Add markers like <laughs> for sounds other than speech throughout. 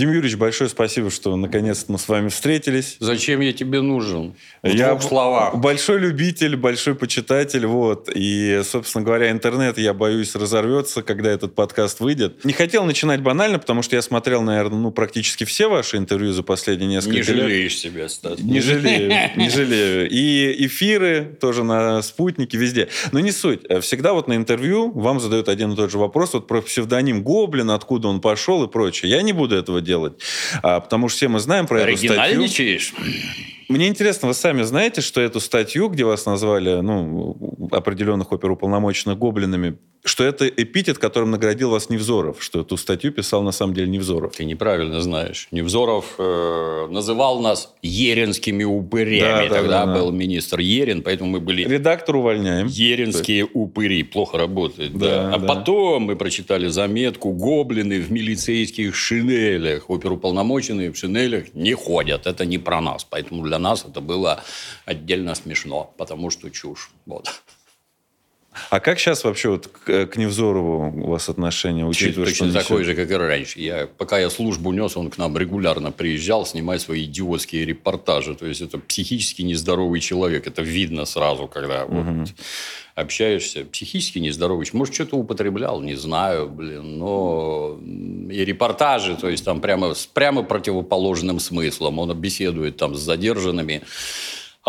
Дим Юрьевич, большое спасибо, что наконец-то мы с вами встретились. Зачем я тебе нужен? В я двух словах. Большой любитель, большой почитатель, вот. И, собственно говоря, интернет, я боюсь, разорвется, когда этот подкаст выйдет. Не хотел начинать банально, потому что я смотрел, наверное, ну, практически все ваши интервью за последние несколько лет. Не жалеешь себя, Стас. Не жалею, не жалею. И эфиры тоже на спутнике, везде. Но не суть. Всегда вот на интервью вам задают один и тот же вопрос вот про псевдоним Гоблин, откуда он пошел и прочее. Я не буду этого делать делать. А, потому что все мы знаем про эту статью. Мне интересно, вы сами знаете, что эту статью, где вас назвали ну, определенных оперуполномоченных гоблинами, что это эпитет, которым наградил вас Невзоров, что эту статью писал на самом деле Невзоров. Ты неправильно знаешь. Невзоров э, называл нас еринскими упырями. Да, Тогда да, был министр Ерин, поэтому мы были... Редактор увольняем. Еринские да. упыри. Плохо работает. Да, да. А да. потом мы прочитали заметку «Гоблины в милицейских шинелях». Оперуполномоченные в шинелях не ходят. Это не про нас. Поэтому для нас это было отдельно смешно, потому что чушь. Вот. А как сейчас вообще вот к, к Невзорову у вас отношение, учитывая, Точно что такое же, как и раньше. Я, пока я службу нес, он к нам регулярно приезжал снимать свои идиотские репортажи. То есть, это психически нездоровый человек. Это видно сразу, когда угу. вот общаешься. Психически нездоровый. Может, что-то употреблял, не знаю, блин. Но и репортажи, то есть, там прямо с прямо противоположным смыслом. Он беседует там с задержанными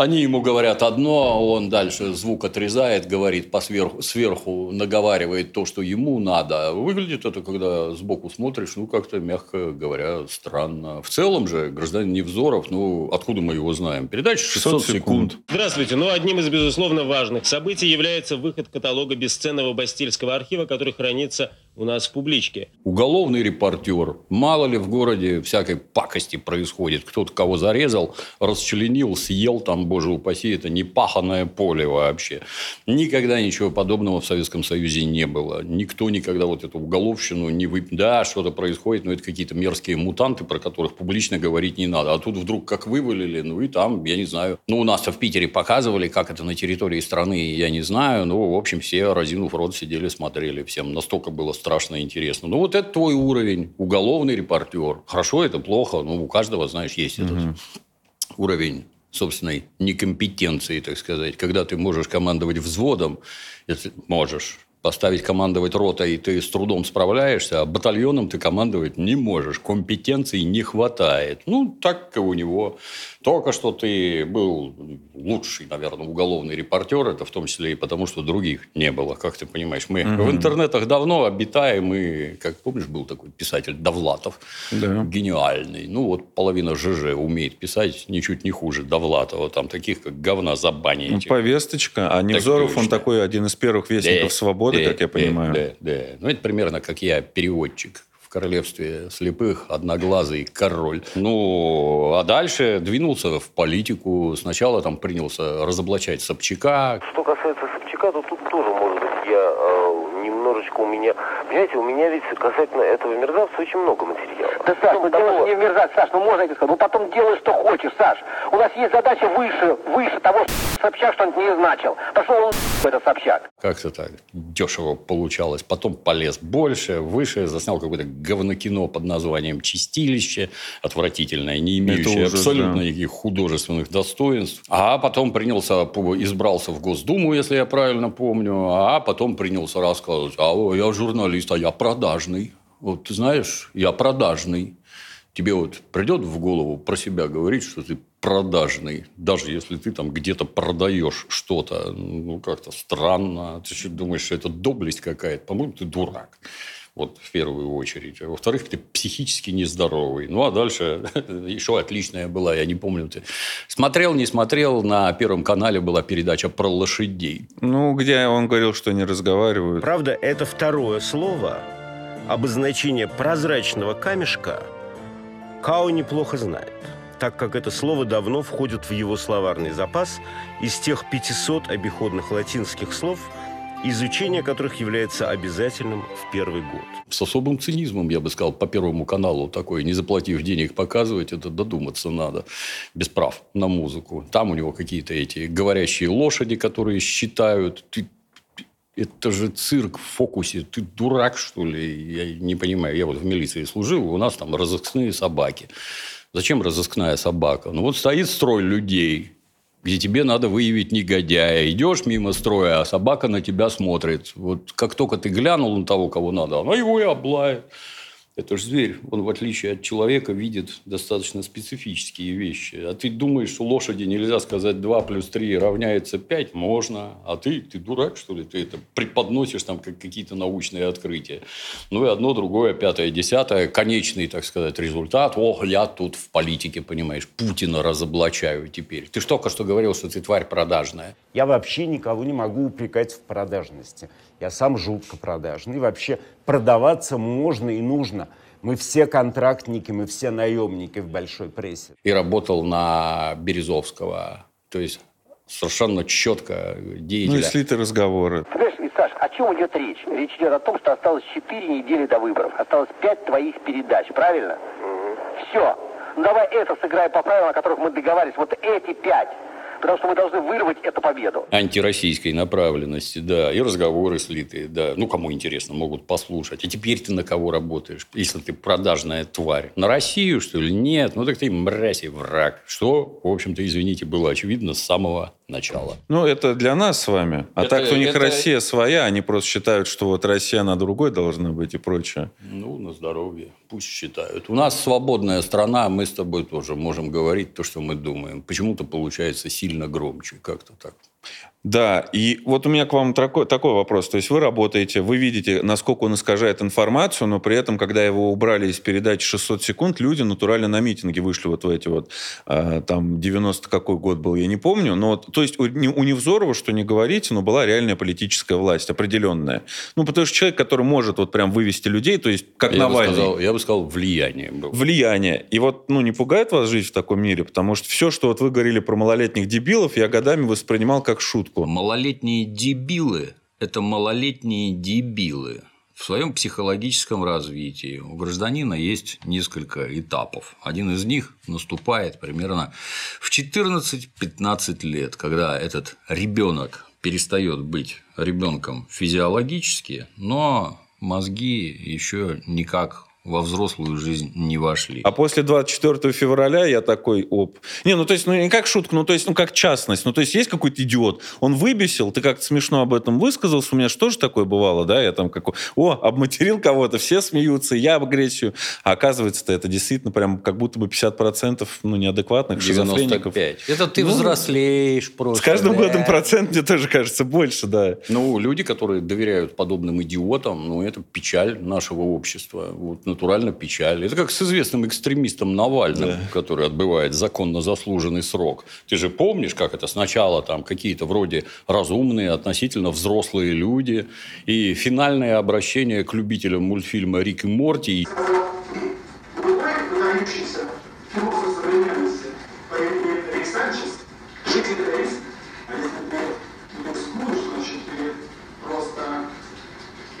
они ему говорят одно, он дальше звук отрезает, говорит по сверху, сверху, наговаривает то, что ему надо. Выглядит это, когда сбоку смотришь, ну, как-то, мягко говоря, странно. В целом же, гражданин Невзоров, ну, откуда мы его знаем? Передача 600, 600 секунд. Здравствуйте. Ну, одним из, безусловно, важных событий является выход каталога бесценного Бастильского архива, который хранится у нас в публичке. Уголовный репортер. Мало ли в городе всякой пакости происходит. Кто-то кого зарезал, расчленил, съел там, боже упаси, это не паханное поле вообще. Никогда ничего подобного в Советском Союзе не было. Никто никогда вот эту уголовщину не вы... Да, что-то происходит, но это какие-то мерзкие мутанты, про которых публично говорить не надо. А тут вдруг как вывалили, ну и там, я не знаю. Ну, у нас-то в Питере показывали, как это на территории страны, я не знаю. Ну, в общем, все, разинув рот, сидели, смотрели. Всем настолько было страшно интересно. Ну, вот это твой уровень. Уголовный репортер. Хорошо это, плохо. Ну, у каждого, знаешь, есть угу. этот уровень собственной некомпетенции, так сказать. Когда ты можешь командовать взводом, если можешь, поставить командовать ротой, ты с трудом справляешься, а батальоном ты командовать не можешь. Компетенции не хватает. Ну, так у него. Только что ты был лучший, наверное, уголовный репортер, это в том числе и потому, что других не было, как ты понимаешь. Мы угу. в интернетах давно обитаем, и, как помнишь, был такой писатель Довлатов, да. гениальный. Ну, вот половина ЖЖ умеет писать ничуть не хуже Довлатова. Там таких, как говна забанить. Ну, повесточка. А Невзоров, он такой один из первых вестников да, свободы, да, как я понимаю. Да, да. Ну, это примерно как я, переводчик королевстве слепых одноглазый король. Ну, а дальше двинулся в политику. Сначала там принялся разоблачать Собчака. Что касается Собчака, то тут тоже, может быть, я э, немножечко у меня... Понимаете, у меня ведь касательно этого мерзавца очень много материала. Да, Саш, ну, дело не в мерзавце, Саш, ну можно это сказать. Ну потом делай, что хочешь, Саш. У нас есть задача выше, выше того, что Собчак что-нибудь не значил. Пошел он в этот Собчак. Как-то так дешево получалось. Потом полез больше, выше, заснял какое-то говнокино под названием «Чистилище», отвратительное, не имеющее ужас, абсолютно да. никаких художественных достоинств. А потом принялся, избрался в Госдуму, если я правильно помню, а потом принялся рассказывать, а я журналист, а я продажный. Вот ты знаешь, я продажный. Тебе вот придет в голову про себя говорить, что ты продажный, даже если ты там где-то продаешь что-то, ну, как-то странно. Ты что думаешь, что это доблесть какая-то? По-моему, ты дурак. Вот в первую очередь. А во-вторых, ты психически нездоровый. Ну, а дальше <laughs> еще отличная была, я не помню. Ты смотрел, не смотрел, на Первом канале была передача про лошадей. Ну, где он говорил, что не разговаривают. Правда, это второе слово, обозначение прозрачного камешка, Као неплохо знает так как это слово давно входит в его словарный запас из тех 500 обиходных латинских слов – изучение которых является обязательным в первый год. С особым цинизмом, я бы сказал, по Первому каналу такой, не заплатив денег показывать, это додуматься надо, без прав на музыку. Там у него какие-то эти говорящие лошади, которые считают, ты Это же цирк в фокусе. Ты дурак, что ли? Я не понимаю. Я вот в милиции служил, у нас там разыскные собаки. Зачем разыскная собака? Ну вот стоит строй людей, где тебе надо выявить негодяя. Идешь мимо строя, а собака на тебя смотрит. Вот как только ты глянул на того, кого надо, она его и облает. Это же зверь. Он, в отличие от человека, видит достаточно специфические вещи. А ты думаешь, что лошади нельзя сказать 2 плюс 3 равняется 5? Можно. А ты, ты дурак, что ли? Ты это преподносишь там как какие-то научные открытия. Ну, и одно, другое, пятое, десятое. Конечный, так сказать, результат. Ох, я тут в политике, понимаешь, Путина разоблачаю теперь. Ты же только что говорил, что ты тварь продажная. Я вообще никого не могу упрекать в продажности. Я сам жутко продажный. И вообще продаваться можно и нужно. Мы все контрактники, мы все наемники в большой прессе. И работал на Березовского. То есть совершенно четко деятеля. Ну и слиты разговоры. Понимаешь, и, Саш, о чем идет речь? Речь идет о том, что осталось 4 недели до выборов. Осталось 5 твоих передач, правильно? Все. Ну давай это сыграем по правилам, о которых мы договаривались. Вот эти пять. Потому что мы должны вырвать эту победу. антироссийской направленности, да, и разговоры слитые, да. Ну, кому интересно, могут послушать. А теперь ты на кого работаешь, если ты продажная тварь? На Россию, что ли? Нет. Ну, так ты мразь и враг. Что, в общем-то, извините, было очевидно с самого начала. Ну, это для нас с вами. А Это- так у них это- Россия своя, они просто считают, что вот Россия, она другой должна быть и прочее. Ну, на здоровье. Пусть считают. У нас свободная страна, мы с тобой тоже можем говорить то, что мы думаем. Почему-то получается сильно громче. Как-то так. Да, и вот у меня к вам такой, такой вопрос. То есть вы работаете, вы видите, насколько он искажает информацию, но при этом, когда его убрали из передачи 600 секунд, люди натурально на митинги вышли вот в эти вот, э, там, 90 какой год был, я не помню. Но то есть у, у Невзорова, что не говорите, но была реальная политическая власть, определенная. Ну, потому что человек, который может вот прям вывести людей, то есть как Я бы, Навальный. сказал, я бы сказал, влияние было. влияние. И вот, ну, не пугает вас жить в таком мире? Потому что все, что вот вы говорили про малолетних дебилов, я годами воспринимал как шутку. Малолетние дебилы – это малолетние дебилы. В своем психологическом развитии у гражданина есть несколько этапов. Один из них наступает примерно в 14-15 лет, когда этот ребенок перестает быть ребенком физиологически, но мозги еще никак во взрослую жизнь не вошли. А после 24 февраля я такой, оп. Не, ну то есть, ну не как шутка, ну то есть, ну как частность. Ну то есть, есть какой-то идиот, он выбесил, ты как-то смешно об этом высказался, у меня же тоже такое бывало, да, я там как, о, обматерил кого-то, все смеются, я об агрессию. А оказывается-то это действительно прям как будто бы 50% ну неадекватных шизофреников. 95. Это ты Ну, взрослеешь просто. С каждым да. годом процент мне тоже кажется больше, да. Ну, люди, которые доверяют подобным идиотам, ну, это печаль нашего общества. Вот, натурально печаль. Это как с известным экстремистом Навальным, который отбывает законно заслуженный срок. Ты же помнишь, как это сначала там какие-то вроде разумные, относительно взрослые люди, и финальное обращение к любителям мультфильма «Рик и Морти». Просто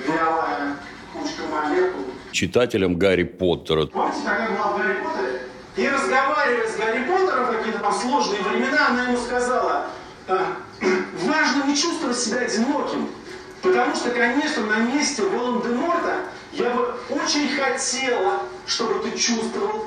вялая кучка монету. Читателям Гарри Поттера. Помните, когда в Гарри Поттере? И разговаривая с Гарри Поттером в какие-то там сложные времена, она ему сказала, «А, <clears throat> важно не чувствовать себя одиноким. Потому что, конечно, на месте Волан-де-Морта я бы очень хотела, чтобы ты чувствовал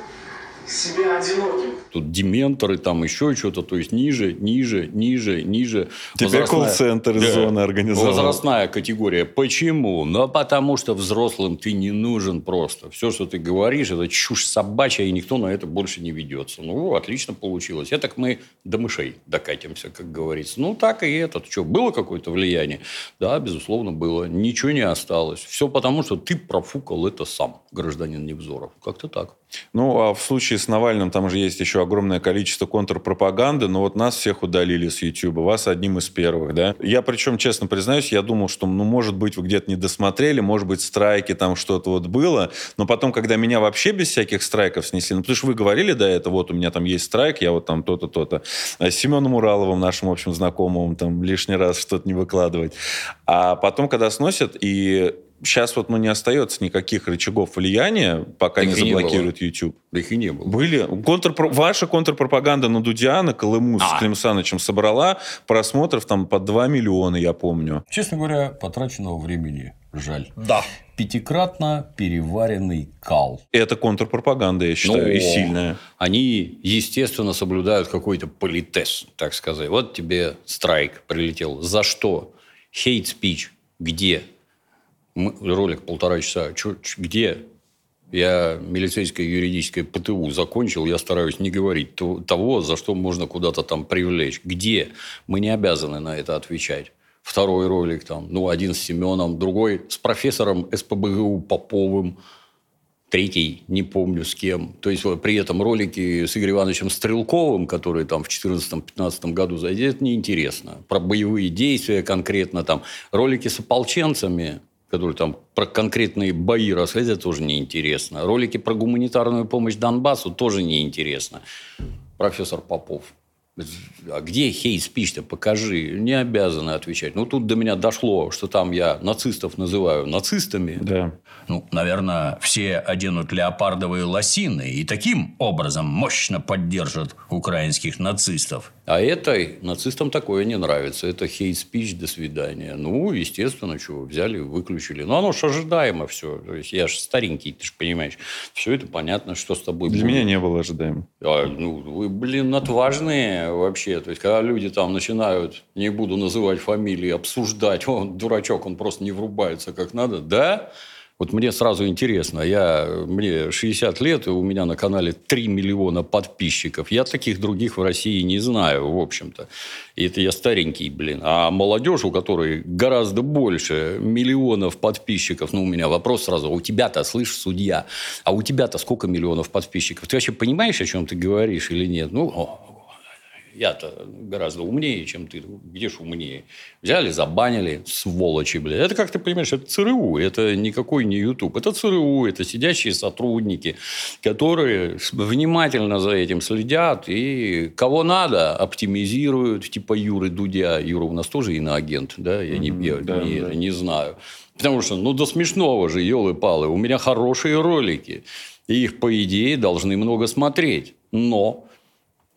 себя одиноким. Тут дементоры, там еще что-то, то есть ниже, ниже, ниже, ниже. Теперь колл-центр из зоны организовал. Возрастная категория. Почему? Ну, потому что взрослым ты не нужен просто. Все, что ты говоришь, это чушь собачья, и никто на это больше не ведется. Ну, отлично получилось. Это так мы до мышей докатимся, как говорится. Ну, так и этот. Что, было какое-то влияние? Да, безусловно, было. Ничего не осталось. Все потому, что ты профукал это сам, гражданин Невзоров. Как-то так. Ну, а в случае с Навальным там же есть еще огромное количество контрпропаганды, но вот нас всех удалили с YouTube, вас одним из первых, да. Я причем, честно признаюсь, я думал, что, ну, может быть, вы где-то не досмотрели, может быть, страйки, там что-то вот было, но потом, когда меня вообще без всяких страйков снесли, ну, потому что вы говорили до этого, вот у меня там есть страйк, я вот там то-то, то-то, А с Семеном Ураловым, нашим общим знакомым, там лишний раз что-то не выкладывать. А потом, когда сносят, и сейчас вот ну, не остается никаких рычагов влияния, пока Так не и не заблокируют YouTube. Да их и не было. Были. Контрпро- Ваша контрпропаганда на Дудя, на Колыму А. с Клим Санычем собрала просмотров там по 2 миллиона, я помню. Честно говоря, потраченного времени жаль. Да. Пятикратно переваренный кал. Это контрпропаганда, я считаю, и Но сильная. Они, естественно, соблюдают какой-то политез, так сказать. Вот тебе страйк прилетел. За что? Хейт спич. Где? Ролик полтора часа. Чё- где? Я милицейское юридическое ПТУ закончил, я стараюсь не говорить то- того, за что можно куда-то там привлечь. Где? Мы не обязаны на это отвечать. Второй ролик там, ну, один с Семеном, другой с профессором СПБГУ Поповым, третий, не помню с кем. То есть, при этом ролики с Игорем Ивановичем Стрелковым, который там в 2014-2015 году зайдет, неинтересно. Про боевые действия конкретно там. Ролики с ополченцами, которые там про конкретные бои рассказывают, тоже неинтересно. Ролики про гуманитарную помощь Донбассу тоже неинтересно. Профессор Попов. А где хейт спич-то? Покажи. Не обязаны отвечать. Ну, тут до меня дошло, что там я нацистов называю нацистами. Да. Ну, наверное, все оденут леопардовые лосины и таким образом мощно поддержат украинских нацистов. А этой нацистам такое не нравится. Это хейт-спич, до свидания. Ну, естественно, что, взяли, выключили. Но оно же ожидаемо все. То есть, я же старенький, ты же понимаешь. Все это понятно, что с тобой Для будет. меня не было ожидаемо. А, ну, вы, блин, отважные вообще. То есть, когда люди там начинают, не буду называть фамилии, обсуждать, он дурачок, он просто не врубается как надо, да? Вот мне сразу интересно, я, мне 60 лет, и у меня на канале 3 миллиона подписчиков. Я таких других в России не знаю, в общем-то. И это я старенький, блин. А молодежь, у которой гораздо больше миллионов подписчиков, ну, у меня вопрос сразу, а у тебя-то, слышь, судья, а у тебя-то сколько миллионов подписчиков? Ты вообще понимаешь, о чем ты говоришь или нет? Ну, я-то гораздо умнее, чем ты. Где ж умнее? Взяли, забанили, сволочи, блядь. Это, как ты понимаешь, это ЦРУ. Это никакой не YouTube. Это ЦРУ, это сидящие сотрудники, которые внимательно за этим следят и кого надо оптимизируют, типа Юры Дудя. Юра у нас тоже иноагент, да? Я не, я да, не, да. не знаю. Потому что, ну, до смешного же, елы-палы. У меня хорошие ролики. И их, по идее, должны много смотреть. Но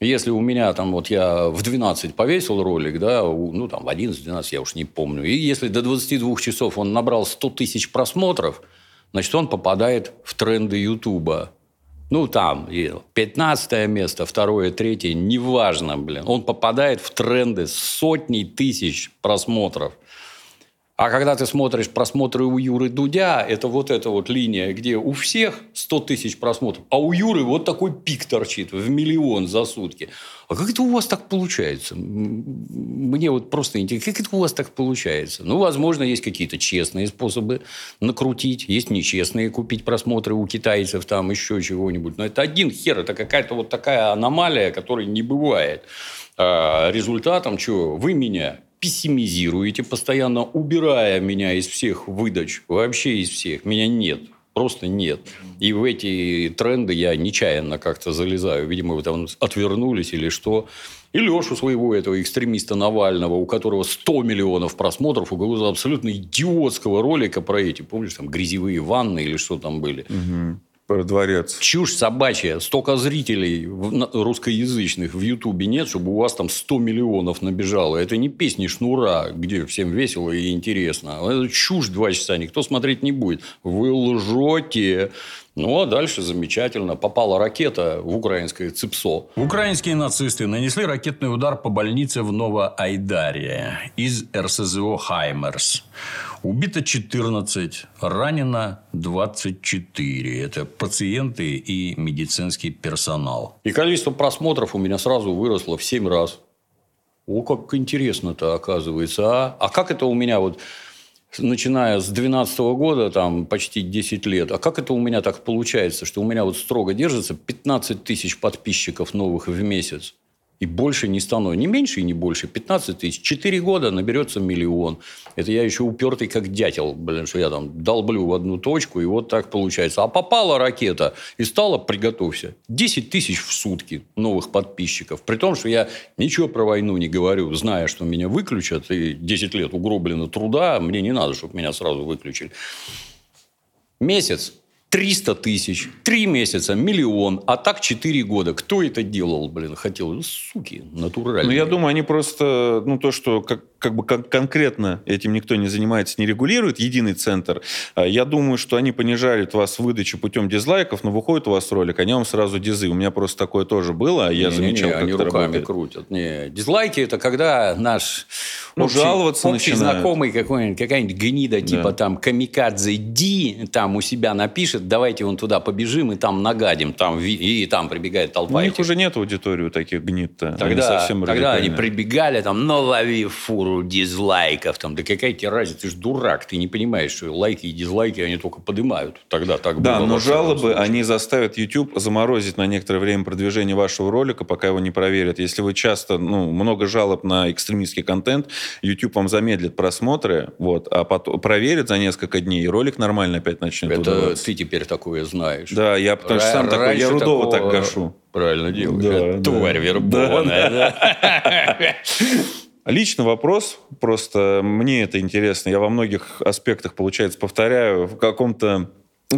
если у меня там, вот я в 12 повесил ролик, да, ну там в 11-12, я уж не помню, и если до 22 часов он набрал 100 тысяч просмотров, значит, он попадает в тренды Ютуба. Ну, там, и 15 место, второе, третье, неважно, блин. Он попадает в тренды с сотней тысяч просмотров. А когда ты смотришь просмотры у Юры Дудя, это вот эта вот линия, где у всех 100 тысяч просмотров, а у Юры вот такой пик торчит в миллион за сутки. А как это у вас так получается? Мне вот просто интересно, как это у вас так получается? Ну, возможно, есть какие-то честные способы накрутить, есть нечестные купить просмотры у китайцев, там еще чего-нибудь. Но это один хер, это какая-то вот такая аномалия, которой не бывает. А результатом чего? Вы меня пессимизируете, постоянно убирая меня из всех выдач, вообще из всех. Меня нет. Просто нет. И в эти тренды я нечаянно как-то залезаю. Видимо, вы там отвернулись или что. И Лешу своего этого экстремиста Навального, у которого 100 миллионов просмотров, у какого-то абсолютно идиотского ролика про эти, помнишь, там грязевые ванны или что там были. Про дворец. Чушь собачья. Столько зрителей в- на- русскоязычных в Ютубе нет, чтобы у вас там 100 миллионов набежало. Это не песни Шнура, где всем весело и интересно. Это чушь два часа, никто смотреть не будет. Вы лжете. Ну, а дальше замечательно. Попала ракета в украинское ЦИПСО. Украинские нацисты нанесли ракетный удар по больнице в Новоайдаре из РСЗО «Хаймерс». Убито 14, ранено 24. Это пациенты и медицинский персонал. И количество просмотров у меня сразу выросло в 7 раз. О, как интересно-то оказывается. А, а как это у меня вот, начиная с 2012 года, там почти 10 лет, а как это у меня так получается, что у меня вот строго держится 15 тысяч подписчиков новых в месяц? И больше не стану. Не меньше и не больше. 15 тысяч. Четыре года наберется миллион. Это я еще упертый как дятел. Блин, что я там долблю в одну точку, и вот так получается. А попала ракета, и стало, приготовься, 10 тысяч в сутки новых подписчиков. При том, что я ничего про войну не говорю, зная, что меня выключат, и 10 лет угроблено труда, мне не надо, чтобы меня сразу выключили. Месяц 300 тысяч, три месяца, миллион, а так 4 года. Кто это делал, блин, хотел? Ну, суки, натуральные. Ну, я думаю, они просто, ну, то, что как, как бы кон- конкретно этим никто не занимается, не регулирует, единый центр. А Я думаю, что они понижают вас выдачу путем дизлайков, но выходит у вас ролик, они вам сразу дизы. У меня просто такое тоже было, а я Не-не-не, замечал, как они это руками работает. крутят. Не, дизлайки это когда наш Ну, общий, жаловаться общий начинают. знакомый какой-нибудь, какая-нибудь гнида, типа там Камикадзе Ди, там у себя напишет, давайте вон туда побежим и там нагадим, там ви- и там прибегает толпа. У них этих. уже нет аудитории таких гнид-то. Они Тогда, совсем тогда они прибегали, там, ну, лови фуру дизлайков. Там, да какая тебе разница? Ты же дурак. Ты не понимаешь, что лайки и дизлайки, они только поднимают. Тогда так Да, было. но во всяком жалобы, случае. они заставят YouTube заморозить на некоторое время продвижение вашего ролика, пока его не проверят. Если вы часто, ну, много жалоб на экстремистский контент, YouTube вам замедлит просмотры, вот, а потом проверит за несколько дней, и ролик нормально опять начнет Это ты теперь такое знаешь. Да, я потому что сам такой, я Рудова такого- так гашу. Правильно делаешь. Да, Это да. Тварь вербованная. да. <laughs> Личный вопрос, просто мне это интересно. Я во многих аспектах, получается, повторяю в каком-то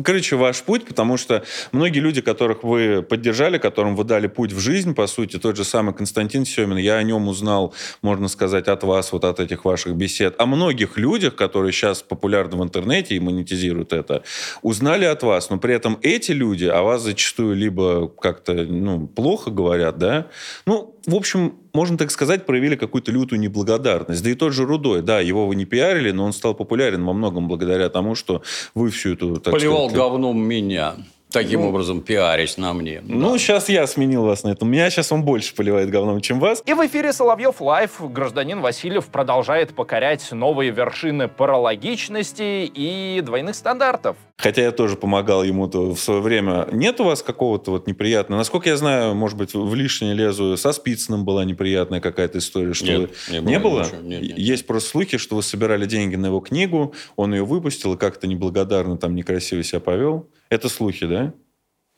короче, ваш путь, потому что многие люди, которых вы поддержали, которым вы дали путь в жизнь, по сути, тот же самый Константин Семин, я о нем узнал, можно сказать, от вас, вот от этих ваших бесед. О многих людях, которые сейчас популярны в интернете и монетизируют это, узнали от вас, но при этом эти люди о вас зачастую либо как-то ну, плохо говорят, да, ну, в общем, можно так сказать, проявили какую-то лютую неблагодарность. Да и тот же Рудой, да, его вы не пиарили, но он стал популярен во многом благодаря тому, что вы всю эту... так Поливал сказать, говном меня. Таким образом, пиарясь на мне. Ну, сейчас я сменил вас на этом. Меня сейчас он больше поливает говном, чем вас. И в эфире Соловьев Live гражданин Васильев продолжает покорять новые вершины паралогичности и двойных стандартов. Хотя я тоже помогал ему-то в свое время. Нет у вас какого-то вот неприятного? Насколько я знаю, может быть, в лишнее лезу, со Спицыным была неприятная какая-то история. Что Нет, вы- не не было было? ничего. Нет, нет. Есть просто слухи, что вы собирали деньги на его книгу, он ее выпустил и как-то неблагодарно там некрасиво себя повел. Это слухи, да?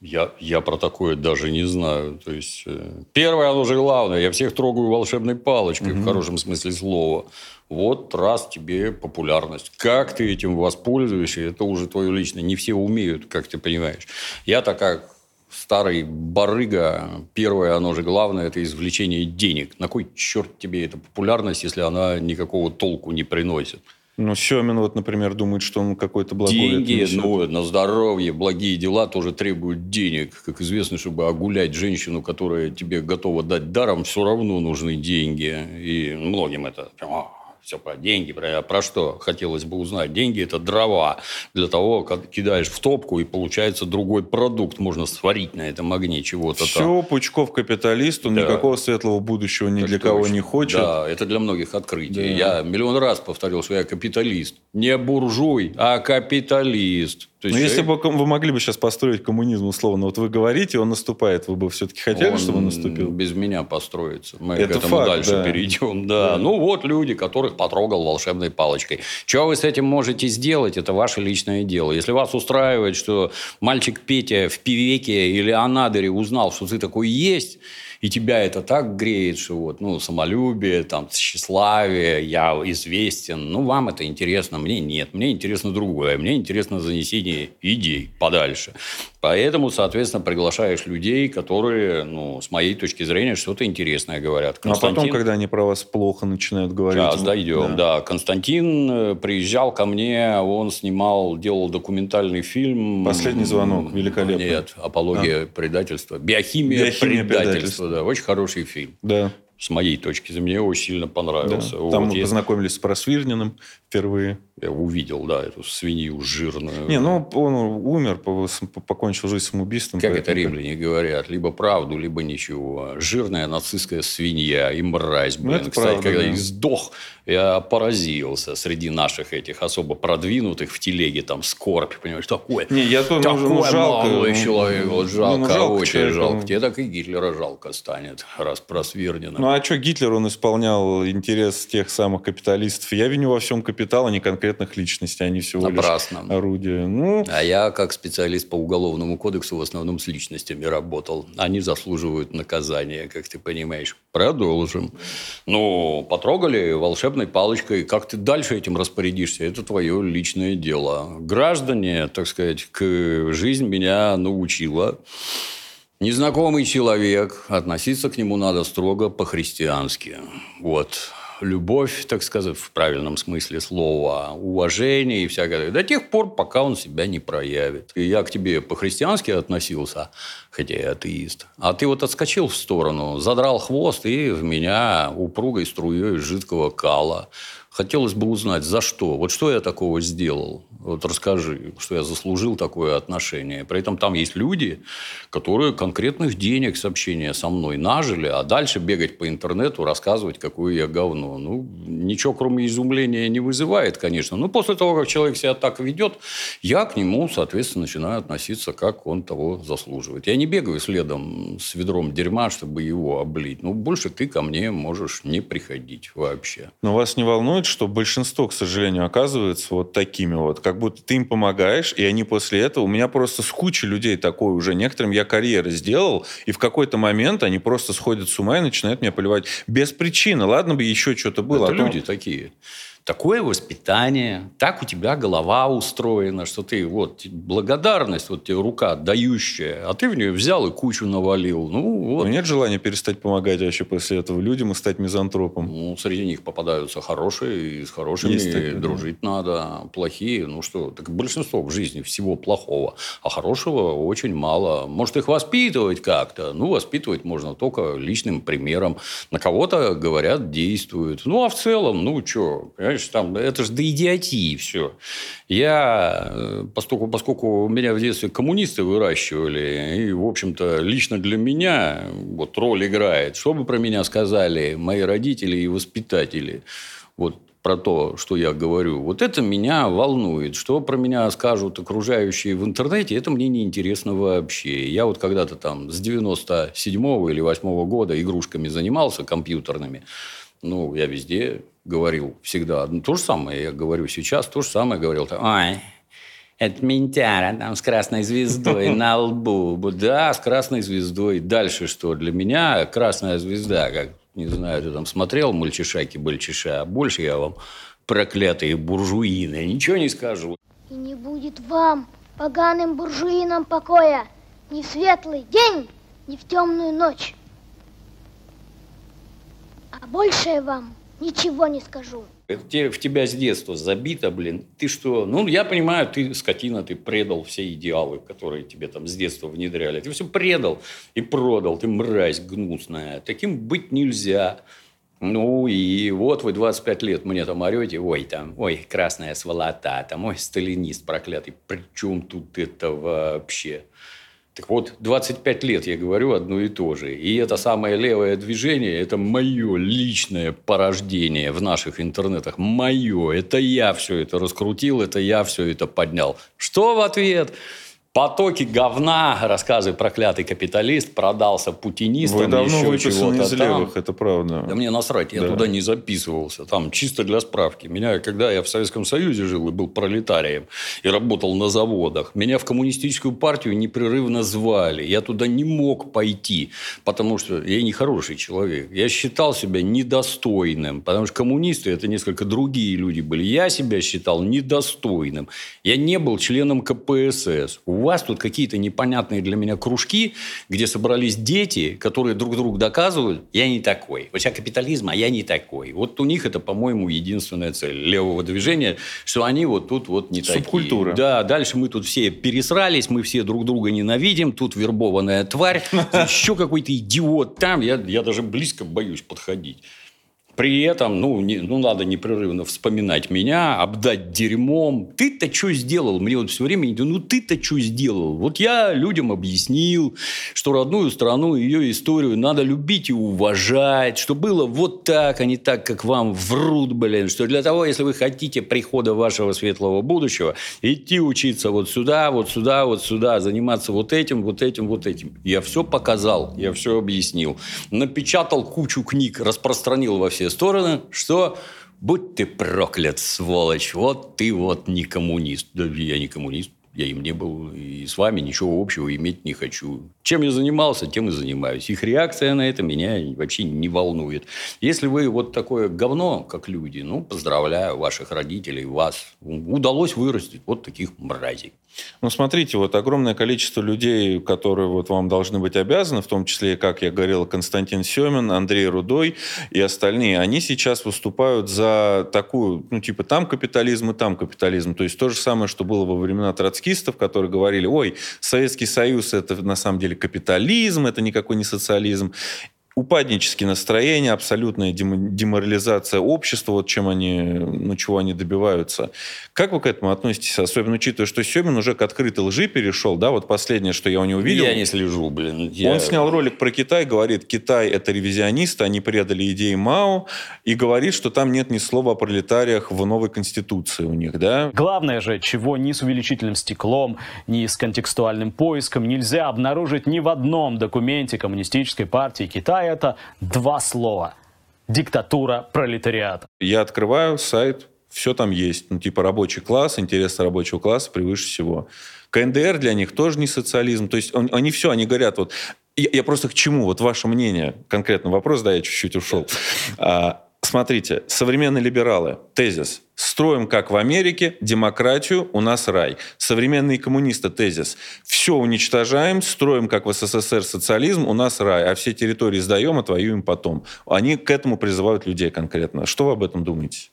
Я, я про такое даже не знаю. То есть, э, первое, оно же главное. Я всех трогаю волшебной палочкой, в хорошем смысле слова. Вот раз тебе популярность. Как ты этим воспользуешься, это уже твое личное. Не все умеют, как ты понимаешь. Я такая старый барыга. Первое, оно же главное, это извлечение денег. На кой черт тебе эта популярность, если она никакого толку не приносит? Ну, Семин, вот, например, думает, что он какой-то благой Деньги, ну, на здоровье, благие дела тоже требуют денег. Как известно, чтобы огулять женщину, которая тебе готова дать даром, все равно нужны деньги. И многим это все про деньги. Про, про что хотелось бы узнать? Деньги – это дрова. Для того, как кидаешь в топку, и получается другой продукт. Можно сварить на этом огне чего-то там. Все, Пучков капиталист, он Да. никакого светлого будущего ни Так для кого не хочет. Да, это для многих открытий. Да. Я миллион раз повторил, что я капиталист. Не буржуй, а капиталист. То есть если человек- бы вы могли бы сейчас построить коммунизм, условно, вот вы говорите, он наступает, вы бы все-таки хотели, Он чтобы он наступил? без меня построится. Мы Это к этому факт, дальше да. перейдем. Да. Ну, вот люди, которых потрогал волшебной палочкой. Что вы с этим можете сделать, это ваше личное дело. Если вас устраивает, что мальчик Петя в Пивеке или Анадыре узнал, что ты такой есть, и тебя это так греет, что вот, ну, самолюбие, там, тщеславие, я известен. Ну, вам это интересно, мне нет. Мне интересно другое. Мне интересно занесение идей подальше. Поэтому, соответственно, приглашаешь людей, которые, ну, с моей точки зрения, что-то интересное говорят. Ну, а потом, Константин- когда они про вас плохо начинают говорить... Сейчас ну, дойдем, да. да. Константин э, приезжал ко мне, он снимал, делал документальный фильм. «Последний звонок», великолепный. Нет, «Апология предательства». «Биохимия, «Биохимия предательства», предательства. да. Очень хороший фильм. Да, С моей точки зрения, мне очень сильно да. понравился. Там Вот, мы я- познакомились с Просвирниным впервые. Я увидел, да, эту свинью жирную. Не, ну он умер, покончил жизнь самоубийством. Как это поэтому- римляне говорят? Либо правду, либо ничего. Жирная нацистская свинья и мразь. Ну, Блин. это Кстати, правда, когда да. сдох, я поразился среди наших этих особо продвинутых в телеге, там, скорбь, понимаешь, такое. Не, я тоже Такой ну, жалко. молодой ну, человек, вот жалко, ну, жалко очень человека, жалко. ну. Тебе так и Гитлера жалко станет, раз просвернено. Ну а что, Гитлер, он исполнял интерес тех самых капиталистов. Я виню во всем капитал, а не конкретных личностей. Они всего Напрасно. лишь орудия. Ну, А я, как специалист по уголовному кодексу, в основном с личностями работал. Они заслуживают наказания, как ты понимаешь. Продолжим. Ну, потрогали волшебной палочкой. Как ты дальше этим распорядишься, это твое личное дело. Граждане, так сказать, к жизнь меня научила. Незнакомый человек, относиться к нему надо строго по-христиански. Вот. Любовь, так сказать, в правильном смысле слова, уважение и всякое. До тех пор, пока он себя не проявит. И я к тебе по-христиански относился, хотя я атеист. А ты вот отскочил в сторону, задрал хвост и в меня упругой струей жидкого кала. Хотелось бы узнать, за что? Вот что я такого сделал? Вот расскажи, что я заслужил такое отношение. При этом там есть люди, которые конкретных денег с общения со мной нажили, а дальше бегать по интернету, рассказывать, какое я говно. Ну, ничего кроме изумления не вызывает, конечно. Но после того, как человек себя так ведет, я к нему, соответственно, начинаю относиться, как он того заслуживает. Я не бегаю следом с ведром дерьма, чтобы его облить. Ну, больше ты ко мне можешь не приходить вообще. Но вас не волнует, что большинство, к сожалению, оказывается вот такими вот, как будто ты им помогаешь, и они после этого... У меня просто с кучей людей такое уже. Некоторым я карьеры сделал, и в какой-то момент они просто сходят с ума и начинают меня поливать без причины. Ладно бы еще что-то было. Это а люди такие. Такое воспитание, так у тебя голова устроена, что ты вот благодарность, вот тебе рука дающая, а ты в нее взял и кучу навалил. Ну, Ну, вот. нет желания перестать помогать вообще после этого людям и стать мизантропом. Ну, среди них попадаются хорошие, и с хорошими Есть такие, да. дружить надо. Плохие, ну что, так большинство в жизни всего плохого, а хорошего очень мало. Может, их воспитывать как-то? Ну, воспитывать можно только личным примером. На кого-то, говорят, действуют. Ну, а в целом, ну, что, понимаешь, там, это же до идиотии все. Я, э, поскольку, поскольку меня в детстве коммунисты выращивали, и, в общем-то, лично для меня вот роль играет, что бы про меня сказали мои родители и воспитатели, вот про то, что я говорю. Вот это меня волнует. Что про меня скажут окружающие в интернете, это мне не интересно вообще. Я вот когда-то там с 97 или 8 года игрушками занимался компьютерными. Ну, я везде говорил всегда. Ну, то же самое я говорю сейчас, то же самое говорил. Ой, это ментяра там с красной звездой <laughs> на лбу. Да, с красной звездой. Дальше что? Для меня красная звезда, как, не знаю, ты там смотрел мальчишаки-бальчиша, а больше я вам проклятые буржуины. Ничего не скажу. И не будет вам, поганым буржуинам, покоя ни в светлый день, ни в темную ночь. А большее вам ничего не скажу. Это в тебя с детства забито, блин. Ты что? Ну, я понимаю, ты скотина, ты предал все идеалы, которые тебе там с детства внедряли. Ты все предал и продал. Ты мразь гнусная. Таким быть нельзя. Ну, и вот вы 25 лет мне там орете, ой, там, ой, красная сволота, там, ой, сталинист проклятый. При чем тут это вообще? Так вот, 25 лет я говорю одно и то же. И это самое левое движение, это мое личное порождение в наших интернетах. Мое. Это я все это раскрутил, это я все это поднял. Что в ответ? Потоки говна, рассказы проклятый капиталист, продался путинистам, Вы давно еще чего-то из там. левых, это правда. Да мне насрать, я Да. туда не записывался. Там чисто для справки. Меня, когда я в Советском Союзе жил и был пролетарием, и работал на заводах, меня в коммунистическую партию непрерывно звали. Я туда не мог пойти, потому что я не хороший человек. Я считал себя недостойным, потому что коммунисты – это несколько другие люди были. Я себя считал недостойным. Я не был членом КПСС. У вас тут какие-то непонятные для меня кружки, где собрались дети, которые друг другу доказывают, я не такой. Вот сейчас капитализм, а я не такой. Вот у них это, по-моему, единственная цель левого движения, что они вот тут вот не такие. Субкультура. Да, дальше мы тут все пересрались, мы все друг друга ненавидим, тут вербованная тварь, <laughs> еще какой-то идиот там. Я, я даже близко боюсь подходить. При этом, ну, не, ну, надо непрерывно вспоминать меня, обдать дерьмом. Ты-то что сделал? Мне вот все время, ну, ты-то что сделал? Вот я людям объяснил, что родную страну, ее историю надо любить и уважать, что было вот так, а не так, как вам врут, блин, что для того, если вы хотите прихода вашего светлого будущего, идти учиться вот сюда, вот сюда, вот сюда, заниматься вот этим, вот этим, вот этим. Я все показал, я все объяснил. Напечатал кучу книг, распространил во все стороны, что будь ты проклят, сволочь, вот ты вот не коммунист. Да я не коммунист, я им не был, и с вами ничего общего иметь не хочу. Чем я занимался, тем и занимаюсь. Их реакция на это меня вообще не волнует. Если вы вот такое говно, как люди, ну, поздравляю ваших родителей, вас. Удалось вырастить вот таких мразей. Ну, смотрите, вот огромное количество людей, которые вот вам должны быть обязаны, в том числе, как я говорил, Константин Семин, Андрей Рудой и остальные, они сейчас выступают за такую, ну, типа, там капитализм и там капитализм. То есть то же самое, что было во времена троцкистов, которые говорили, ой, Советский Союз – это на самом деле капитализм, это никакой не социализм упаднические настроения, абсолютная деморализация общества, вот чем они, ну, чего они добиваются. Как вы к этому относитесь, особенно учитывая, что Семин уже к открытой лжи перешел, да, вот последнее, что я у него видел. Я не слежу, блин. Я... Он снял ролик про Китай, говорит, Китай это ревизионисты, они предали идеи Мао, и говорит, что там нет ни слова о пролетариях в новой конституции у них, да. Главное же, чего ни с увеличительным стеклом, ни с контекстуальным поиском нельзя обнаружить ни в одном документе коммунистической партии Китая, это два слова. Диктатура пролетариата. Я открываю сайт, все там есть. Ну, типа рабочий класс, интересы рабочего класса превыше всего. КНДР для них тоже не социализм. То есть они все, они говорят, вот я, я просто к чему? Вот ваше мнение, конкретно вопрос, да, я чуть-чуть ушел. А, Смотрите, современные либералы, тезис. Строим, как в Америке, демократию, у нас рай. Современные коммунисты, тезис. Все уничтожаем, строим, как в СССР, социализм, у нас рай. А все территории сдаем, отвоюем потом. Они к этому призывают людей конкретно. Что вы об этом думаете?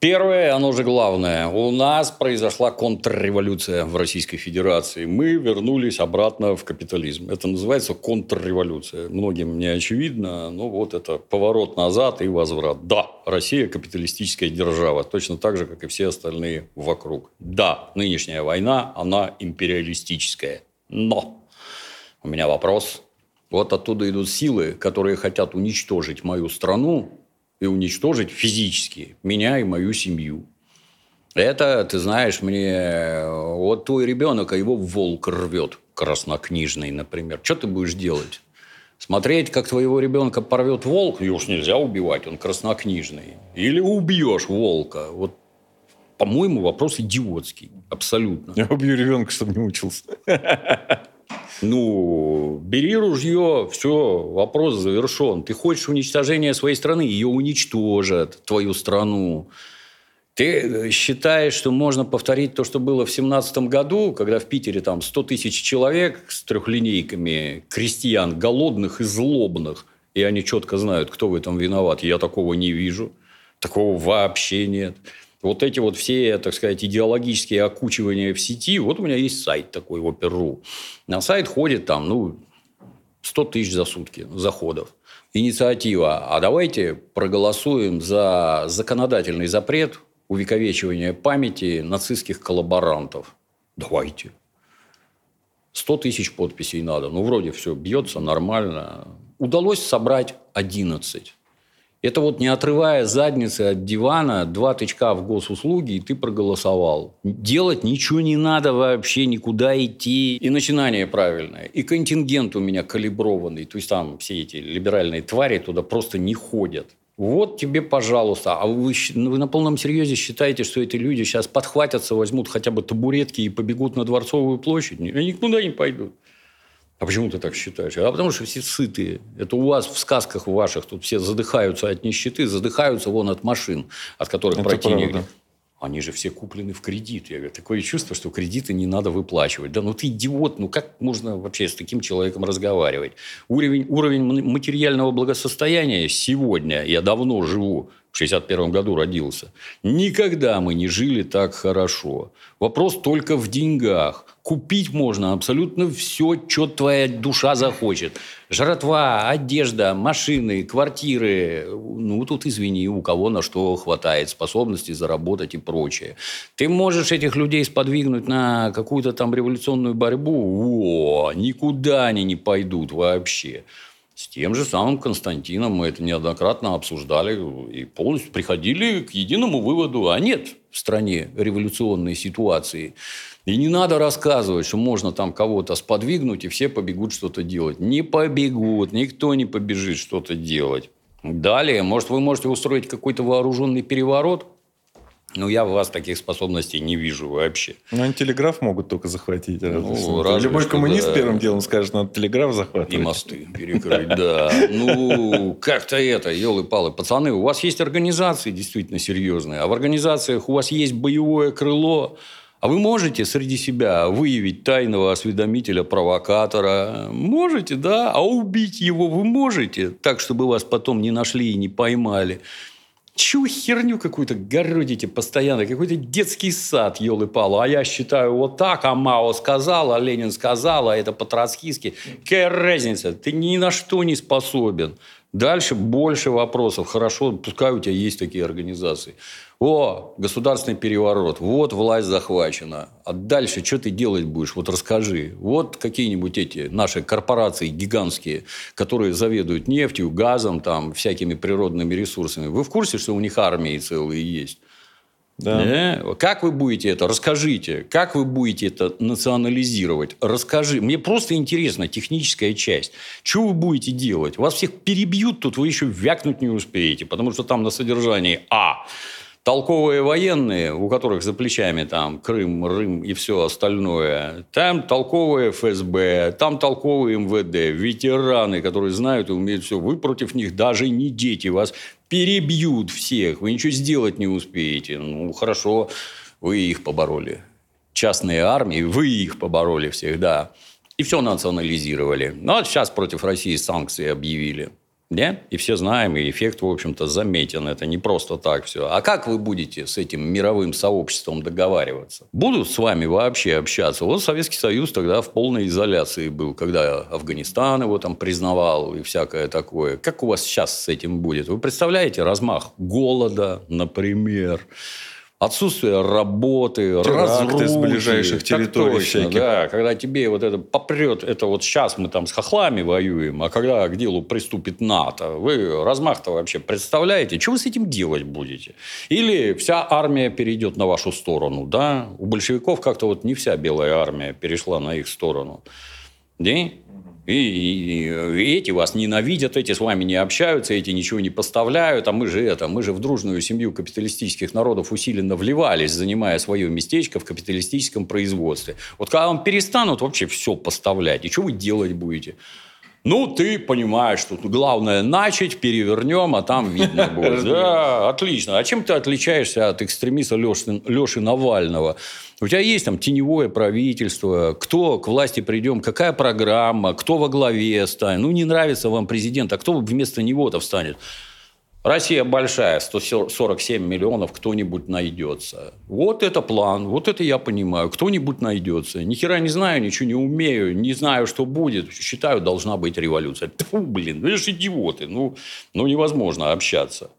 Первое, оно же главное. У нас произошла контрреволюция в Российской Федерации. Мы вернулись обратно в капитализм. Это называется контрреволюция. Многим не очевидно, но вот это поворот назад и возврат. Да, Россия капиталистическая держава, точно так же, как и все остальные вокруг. Да, нынешняя война, она империалистическая. Но у меня вопрос. Вот оттуда идут силы, которые хотят уничтожить мою страну, и уничтожить физически меня и мою семью. Это, ты знаешь, мне... Вот твой ребенок, а его волк рвет, краснокнижный, например. Что ты будешь делать? Смотреть, как твоего ребенка порвет волк, его уж нельзя убивать, он краснокнижный. Или убьешь волка. Вот, по-моему, вопрос идиотский. Абсолютно. Я убью ребенка, чтобы не учился. <laughs> Ну, бери ружье, все, вопрос завершен. Ты хочешь уничтожения своей страны, ее уничтожат, твою страну. Ты считаешь, что можно повторить то, что было в семнадцатом году, когда в Питере там 100 тысяч человек с трехлинейками, крестьян, голодных и злобных, и они четко знают, кто в этом виноват. Я такого не вижу. Такого вообще нет. Вот эти вот все, так сказать, идеологические окучивания в сети. Вот у меня есть сайт такой, Опер.ру. На сайт ходит там, ну, 100 тысяч за сутки заходов. Инициатива. А давайте проголосуем за законодательный запрет увековечивания памяти нацистских коллаборантов. Давайте. 100 тысяч подписей надо. Ну, вроде все бьется нормально. Удалось собрать 11. Это вот не отрывая задницы от дивана, два тычка в госуслуги, и ты проголосовал. Делать ничего не надо вообще, никуда идти. И начинание правильное. И контингент у меня калиброванный. То есть там все эти либеральные твари туда просто не ходят. Вот тебе, пожалуйста. А вы, ну, вы на полном серьезе считаете, что эти люди сейчас подхватятся, возьмут хотя бы табуретки и побегут на Дворцовую площадь? Они никуда не пойдут. А почему ты так считаешь? А потому что все сытые. Это у вас в сказках ваших тут все задыхаются от нищеты, задыхаются вон от машин, от которых Это противник. Правда. Они же все куплены в кредит. Я говорю, такое чувство, что кредиты не надо выплачивать. Да ну ты идиот, ну как можно вообще с таким человеком разговаривать? Уровень, уровень материального благосостояния сегодня, я давно живу в 61 году родился. Никогда мы не жили так хорошо. Вопрос только в деньгах. Купить можно абсолютно все, что твоя душа захочет. Жратва, одежда, машины, квартиры. Ну, тут, извини, у кого на что хватает способностей заработать и прочее. Ты можешь этих людей сподвигнуть на какую-то там революционную борьбу. О, никуда они не пойдут вообще. С тем же самым Константином мы это неоднократно обсуждали и полностью приходили к единому выводу. А нет в стране революционной ситуации. И не надо рассказывать, что можно там кого-то сподвигнуть, и все побегут что-то делать. Не побегут, никто не побежит что-то делать. Далее, может, вы можете устроить какой-то вооруженный переворот – ну, я у вас таких способностей не вижу вообще. Ну, они телеграф могут только захватить. Ну, Любой коммунист да. первым делом скажет, надо телеграф захватывать. И мосты перекрыть, да. Ну, как-то это, елы-палы. Пацаны, у вас есть организации действительно серьезные, а в организациях у вас есть боевое крыло, а вы можете среди себя выявить тайного осведомителя-провокатора? Можете, да. А убить его вы можете, так, чтобы вас потом не нашли и не поймали. Чего херню какую-то городите постоянно? Какой-то детский сад, елы-палы. А я считаю вот так, а Мао сказал, а Ленин сказал, а это по-троцкистски. Какая разница? Ты ни на что не способен. Дальше больше вопросов. Хорошо, пускай у тебя есть такие организации. О, государственный переворот. Вот власть захвачена. А дальше что ты делать будешь? Вот расскажи. Вот какие-нибудь эти наши корпорации гигантские, которые заведуют нефтью, газом, там, всякими природными ресурсами. Вы в курсе, что у них армии целые есть? Да. Не? Как вы будете это? Расскажите. Как вы будете это национализировать? Расскажи. Мне просто интересна техническая часть. Что вы будете делать? Вас всех перебьют, тут вы еще вякнуть не успеете. Потому что там на содержании А толковые военные, у которых за плечами там Крым, Рым и все остальное, там толковые ФСБ, там толковые МВД, ветераны, которые знают и умеют все. Вы против них даже не дети, вас перебьют всех, вы ничего сделать не успеете. Ну, хорошо, вы их побороли. Частные армии, вы их побороли всех, да. И все национализировали. Ну, а сейчас против России санкции объявили. Да? И все знаем, и эффект, в общем-то, заметен. Это не просто так все. А как вы будете с этим мировым сообществом договариваться? Будут с вами вообще общаться? Вот Советский Союз тогда в полной изоляции был, когда Афганистан его там признавал и всякое такое. Как у вас сейчас с этим будет? Вы представляете размах голода, например? Отсутствие работы, разрухи. с ближайших территорий точно, всяких. Да, когда тебе вот это попрет, это вот сейчас мы там с хохлами воюем, а когда к делу приступит НАТО, вы размах-то вообще представляете? Что вы с этим делать будете? Или вся армия перейдет на вашу сторону, да? У большевиков как-то вот не вся белая армия перешла на их сторону. Да? И, и, и эти вас ненавидят, эти с вами не общаются, эти ничего не поставляют, а мы же это, мы же в дружную семью капиталистических народов усиленно вливались, занимая свое местечко в капиталистическом производстве. Вот когда вам перестанут вообще все поставлять, и что вы делать будете? Ну, ты понимаешь, что главное начать, перевернем, а там видно <laughs> будет. Да, отлично. А чем ты отличаешься от экстремиста Леши, Леши Навального? У тебя есть там теневое правительство, кто к власти придем, какая программа, кто во главе станет. Ну, не нравится вам президент, а кто вместо него-то встанет? Россия большая, 147 миллионов, кто-нибудь найдся. Вот это план, вот это я понимаю, кто-нибудь найдется. Ни хера не знаю, ничего не умею, не знаю, что будет. Считаю, должна быть революция. Фу, блин, это же идиоты, ну, ну невозможно общаться.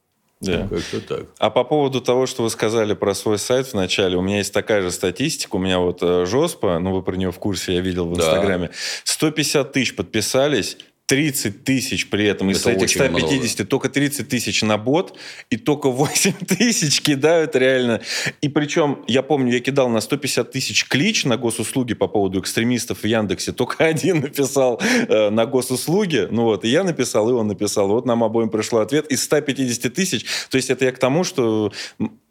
Да. Ну, как-то так. А по поводу того, что вы сказали про свой сайт в начале, у меня есть такая же статистика. У меня вот э, Жоспа, ну вы про нее в курсе, я видел в да. Инстаграме. 150 тысяч подписались, 30 тысяч при этом. Из этих 150 много. только 30 тысяч на бот, и только 8 <laughs> тысяч кидают реально. И причем, я помню, я кидал на 150 тысяч клич на госуслуги по поводу экстремистов в Яндексе. Только <laughs> один написал э, на госуслуги. Ну вот, и я написал, и он написал. Вот нам обоим пришло ответ из 150 тысяч. То есть это я к тому, что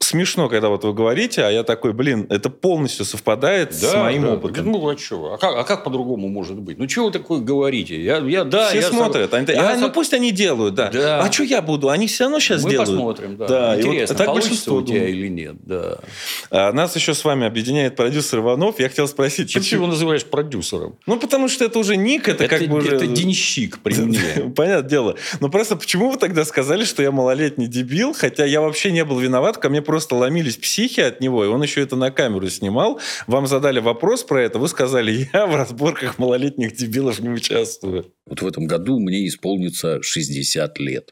смешно, когда вот вы говорите, а я такой, блин, это полностью совпадает да, с моим да. опытом. Ну, а что? А как, а как по-другому может быть? Ну, что вы такое говорите? Я, я да, все смотрят. Они, я а, ну пусть они делают, да. Да. А что я буду? Они все равно сейчас Мы делают. посмотрим, да. Да, и вот Интересно, так получится у тебя думает. или нет, да. А нас еще с вами объединяет продюсер Иванов. Я хотел спросить, Почему ты его называешь продюсером? Ну, потому что это уже ник, это, Это, как бы уже... это денщик при <laughs> мне. Понятное дело. Но просто почему вы тогда сказали, что я малолетний дебил, хотя я вообще не был виноват, ко мне просто ломились психи от него, и он еще это на камеру снимал. Вам задали вопрос про это, вы сказали, <laughs> я в разборках малолетних дебилов не участвую. Вот в этом году мне исполнится 60 лет.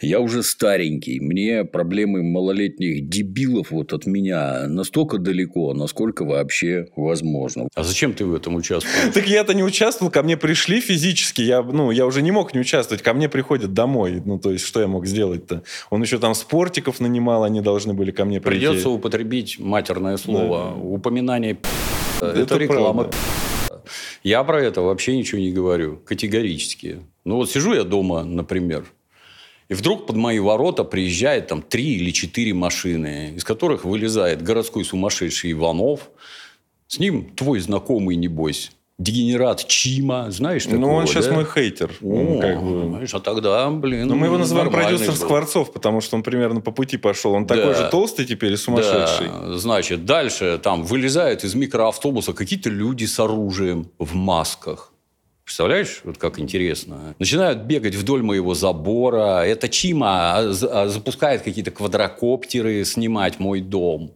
Я уже старенький. Мне проблемы малолетних дебилов вот от меня настолько далеко, насколько вообще возможно. А зачем ты в этом участвуешь? Так я-то не участвовал, ко мне пришли физически, я, ну, я уже не мог не участвовать, ко мне приходят домой. Ну, то есть, что я мог сделать-то? Он еще там спортиков нанимал, они должны были ко мне прийти. Придется употребить матерное слово. Упоминание это, Это реклама. правда. Я про это вообще ничего не говорю. Категорически. Ну вот сижу я дома, например, и вдруг под мои ворота приезжает там три или четыре машины, из которых вылезает городской сумасшедший Иванов. С ним твой знакомый, небось, дегенерат Чима. Знаешь такого, Ну, он сейчас да? мой хейтер. О, как бы- знаешь, а тогда, блин, Но мы его называем продюсер был. Скворцов, потому что он примерно по пути пошел. Он такой Да. же толстый теперь и сумасшедший. Да, значит, дальше там вылезают из микроавтобуса какие-то люди с оружием в масках. Представляешь, вот как интересно. Начинают бегать вдоль моего забора. Это Чима а, а, запускает какие-то квадрокоптеры снимать мой дом.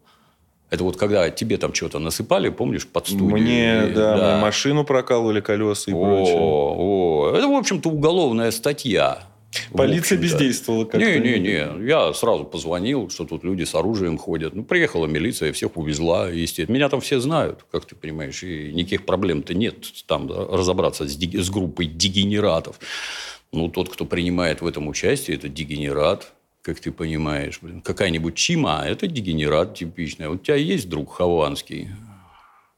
Это вот когда тебе там что-то насыпали, помнишь, под студию? Мне, И- да, мне машину прокалывали, колеса и прочее. О, о, это, в общем-то, уголовная статья. Полиция бездействовала как-то. Не-не-не, я сразу позвонил, что тут люди с оружием ходят. Ну, приехала милиция, всех увезла, естественно. Меня там все знают, как ты понимаешь, и никаких проблем-то нет там да, разобраться с, с группой дегенератов. Ну, тот, кто принимает в этом участие, это дегенерат, как ты понимаешь. Блин. Какая-нибудь Чима, это дегенерат типичный. Вот у тебя есть друг Хованский?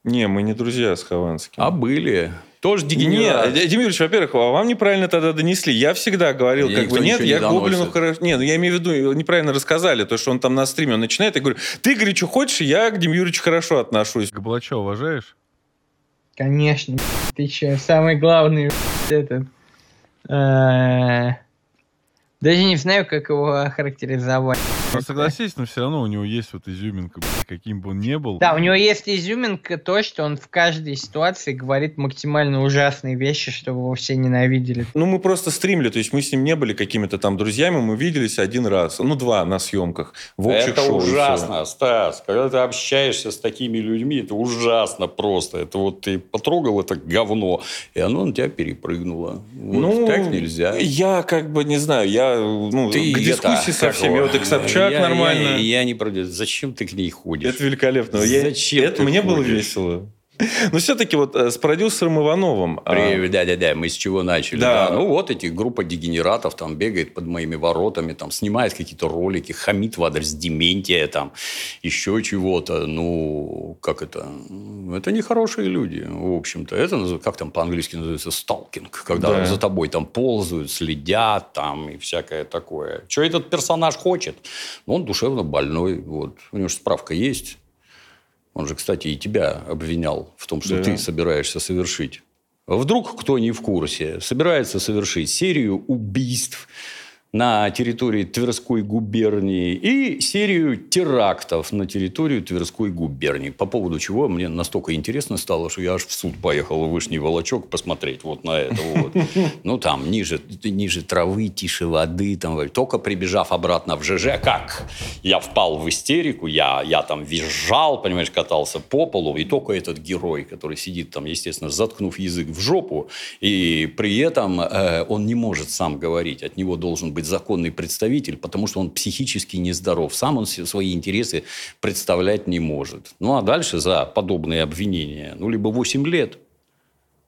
Не, мы не друзья с Хованским. А были. Тоже дегенерат. Нет, Демир Ильич, во-первых, а вам неправильно тогда донесли. Я всегда говорил, Мне как бы, нет, не я Гоблину доносит. хорошо... Не, ну я имею в виду, неправильно рассказали, то, что он там на стриме, он начинает, я говорю, ты, говори, что хочешь, я к Юрьевичу хорошо отношусь. Гоблача уважаешь? Конечно, ты че, самый главный этот. Даже не знаю, как его охарактеризовать. Ну, согласись, но все равно у него есть вот изюминка, каким бы он ни был. Да, у него есть изюминка то, что он в каждой ситуации говорит максимально ужасные вещи, чтобы его все ненавидели. Ну, мы просто стримили, то есть мы с ним не были какими-то там друзьями, мы виделись один раз, ну, два на съемках, в общих это шоу ужасно, Стас. Когда ты общаешься с такими людьми, это ужасно просто. Это вот ты потрогал это говно, и оно на тебя перепрыгнуло. Вот ну, так нельзя. Я как бы не знаю, я ну, Ты к дискуссии это, со всеми. Вот и к Собчак Я- нормально. Я, я не про Зачем ты к ней ходишь? Это великолепно. Я- Зачем это ты мне было ходишь? весело. <laughs> Но все-таки вот э, с продюсером Ивановым. Привет, да-да-да, мы с чего начали. Да. Да. Ну, вот эти группа дегенератов там бегает под моими воротами, там снимает какие-то ролики, хамит в адрес Дементия, там еще чего-то. Ну, как это? Это нехорошие люди, в общем-то. Это, как там по-английски называется, сталкинг, когда Да. за тобой там ползают, следят там и всякое такое. Что этот персонаж хочет? Ну, Он душевно больной, вот. У него же справка есть. Он же, кстати, и тебя обвинял в том, что Да. ты собираешься совершить. Вдруг кто не в курсе, собирается совершить серию убийств на территории Тверской губернии и серию терактов на территорию Тверской губернии. По поводу чего мне настолько интересно стало, что я аж в суд поехал в Вышний Волочок посмотреть вот на это вот. <laughs> Ну, там, ниже, ниже травы, тише воды. Там, только прибежав обратно в ЖЖ, как? Я впал в истерику, я, я там визжал, понимаешь, катался по полу, и только этот герой, который сидит там, естественно, заткнув язык в жопу, и при этом э, он не может сам говорить, от него должен быть законный представитель, потому что он психически нездоров, сам он свои интересы представлять не может. Ну, а дальше за подобные обвинения, ну, либо 8 лет,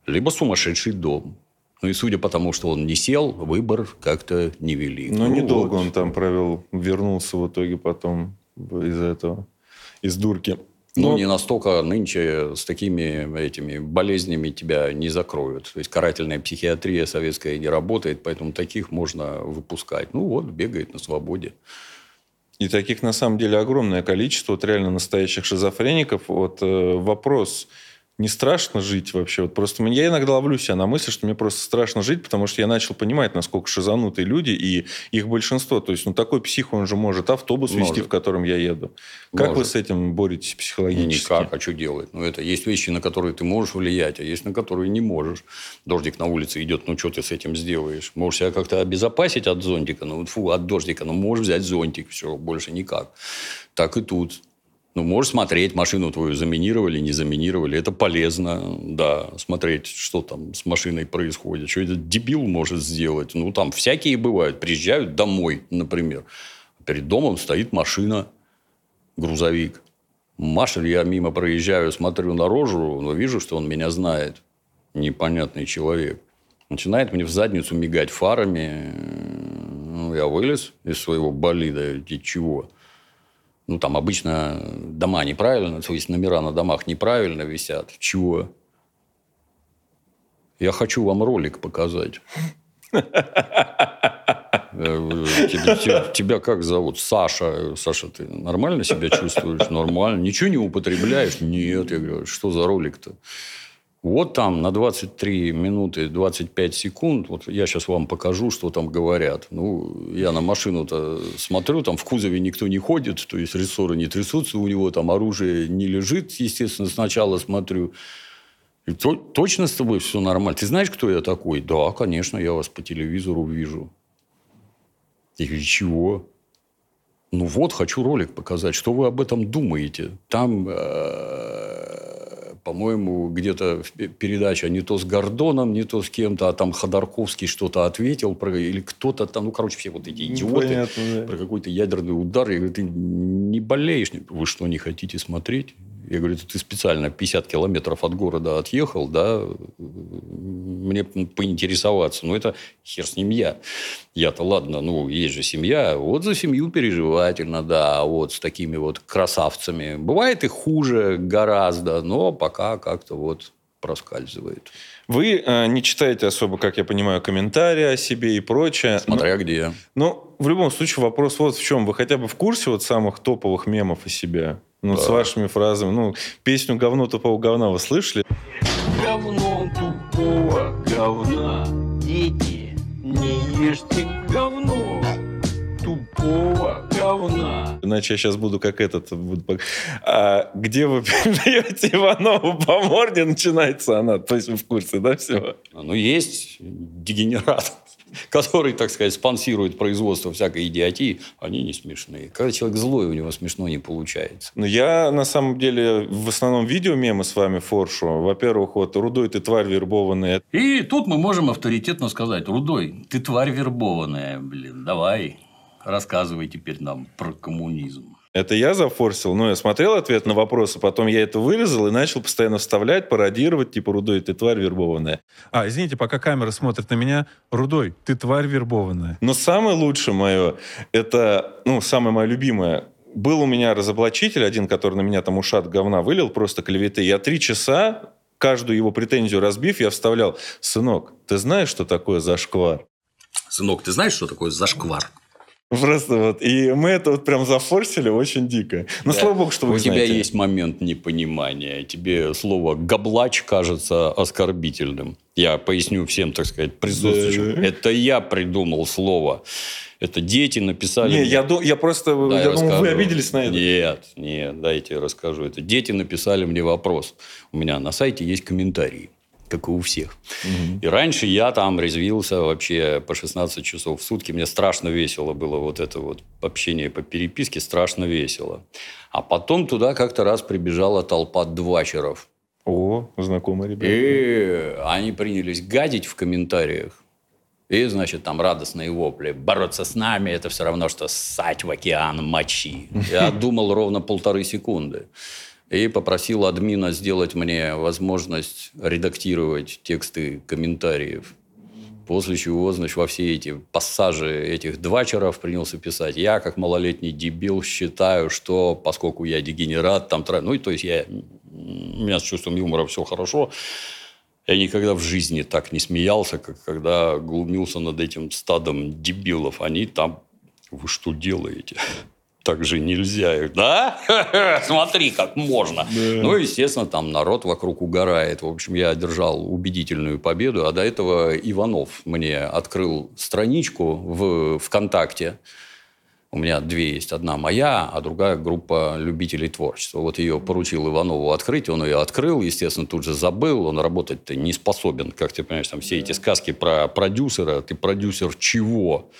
либо сумасшедший дом. Ну и судя по тому, что он не сел, выбор как-то невелик. Но Ну, недолго вот. он там провел, вернулся в итоге потом из этого, из дурки. Ну, Но- не настолько нынче с такими этими болезнями тебя не закроют. То есть, карательная психиатрия советская не работает, поэтому таких можно выпускать. Ну, вот, бегает на свободе. И таких на самом деле огромное количество, вот реально настоящих шизофреников. Вот э, вопрос, не страшно жить вообще? Вот просто я иногда ловлю себя на мысли, что мне просто страшно жить, потому что я начал понимать, насколько шизанутые люди, и их большинство. То есть, ну, такой псих, он же может автобус Может. вести, в котором я еду. Как вы Может. с этим боретесь психологически? Никак, а что делать? Ну, это есть вещи, на которые ты можешь влиять, а есть на которые не можешь. Дождик на улице идет, ну, что ты с этим сделаешь? Можешь себя как-то обезопасить от зонтика, ну, фу, от дождика, ну, можешь взять зонтик, все, больше никак. Так и тут. Ну, можешь смотреть, машину твою заминировали, не заминировали. Это полезно, да, смотреть, что там с машиной происходит. Что этот дебил может сделать. Ну, там всякие бывают. Приезжают домой, например. Перед домом стоит машина, грузовик. Маша, я мимо проезжаю, смотрю на рожу, но вижу, что он меня знает. Непонятный человек. Начинает мне в задницу мигать фарами. Ну, я вылез из своего болида. И чего? Ну, там обычно дома неправильно, то есть номера на домах неправильно висят. Чего? Я хочу вам ролик показать. Тебя, тебя- тебя как зовут? Саша. Саша, ты нормально себя чувствуешь? Нормально. Ничего не употребляешь? Нет. Я говорю, что за ролик-то? Вот там на 23 минуты 25 секунд, вот я сейчас вам покажу, что там говорят. Ну, я на машину-то смотрю, там в кузове никто не ходит, то есть рессоры не трясутся, у него там оружие не лежит, естественно, сначала смотрю. И то- точно с тобой все нормально? Ты знаешь, кто я такой? Да, конечно, я вас по телевизору вижу. Я чего? Ну вот, хочу ролик показать. Что вы об этом думаете? Там, э, по-моему, где-то передача не то с Гордоном, не то с кем-то, а там Ходорковский что-то ответил, про, или кто-то там, ну, короче, все вот эти идиоты понятно, да. про какой-то ядерный удар. Я говорю, ты не болеешь? Вы что, не хотите смотреть? Я говорю, ты специально 50 километров от города отъехал, да, мне поинтересоваться. Ну, это хер с ним я. Я-то, ладно, ну, есть же семья. Вот за семью переживательно, да, вот с такими вот красавцами. Бывает и хуже гораздо, но пока как-то вот проскальзывает. Вы э, не читаете особо, как я понимаю, комментарии о себе и прочее. Смотря где. Ну, в любом случае, вопрос вот в чем. Вы хотя бы в курсе вот самых топовых мемов о себе? Ну, с Да. вашими фразами. Ну, песню «Говно тупого говна» вы слышали? Говно тупого говна. Дети, не ешьте говно тупого говна. Иначе я сейчас буду как этот. буду А, где вы <laughs> даете Иванову по морде, начинается она. То есть вы в курсе, да, всего? Ну, есть дегенерат, <laughs> который, так сказать, спонсирует производство всякой идиотии. Они не смешные. Когда человек злой, у него смешно не получается. Ну, я, на самом деле, в основном видео мемы с вами форшу. Во-первых, вот «Рудой, ты тварь вербованная». И тут мы можем авторитетно сказать, Рудой, ты тварь вербованная, блин, давай, рассказывай теперь нам про коммунизм. Это я зафорсил. Ну, я смотрел ответ на вопросы, потом я это вырезал и начал постоянно вставлять, пародировать, типа, «Рудой, ты тварь вербованная». А, извините, пока камера смотрит на меня. Рудой, ты тварь вербованная. Но самое лучшее мое, это, ну, самое мое любимое, был у меня разоблачитель один, который на меня там ушат говна вылил, просто клеветы. Я три часа, каждую его претензию разбив, я вставлял, сынок, ты знаешь, что такое зашквар? Сынок, ты знаешь, что такое зашквар? Просто вот. И мы это вот прям зафорсили очень дико. Ну, Да. слава богу, что вы У тебя знаете. есть момент непонимания. Тебе слово «габлач» кажется оскорбительным. Я поясню всем, так сказать, присутствующим. Да. Это я придумал слово. Это дети написали... Не, я, ду- я просто, Да, я думал, вы обиделись на это. Нет, нет, дайте я расскажу. Это дети написали мне вопрос. У меня на сайте есть комментарии, как и у всех. И раньше я там резвился вообще по 16 часов в сутки. Мне страшно весело было вот это вот общение по переписке, страшно весело. А потом туда как-то раз прибежала толпа двачеров. О, знакомые ребята. И они принялись гадить в комментариях. И, значит, там радостные вопли. Бороться с нами – это все равно, что ссать в океан мочи. Я думал ровно полторы секунды. И попросил админа сделать мне возможность редактировать тексты комментариев. После чего, значит, во все эти пассажи этих двачеров принялся писать. Я, как малолетний дебил, считаю, что поскольку я дегенерат, там... Ну, и то есть я... У меня с чувством юмора все хорошо. Я никогда в жизни так не смеялся, как когда глумился над этим стадом дебилов. Они там... Вы что делаете? Так же нельзя. Да? <laughs> Смотри, как можно. Ну, естественно, там народ вокруг угорает. В общем, я одержал убедительную победу. А до этого Иванов мне открыл страничку в ВКонтакте. У меня две есть. Одна моя, а другая группа любителей творчества. Вот ее поручил Иванову открыть, он ее открыл, естественно, тут же забыл. Он работать-то не способен, как ты понимаешь, там все эти сказки про продюсера. Ты продюсер чего?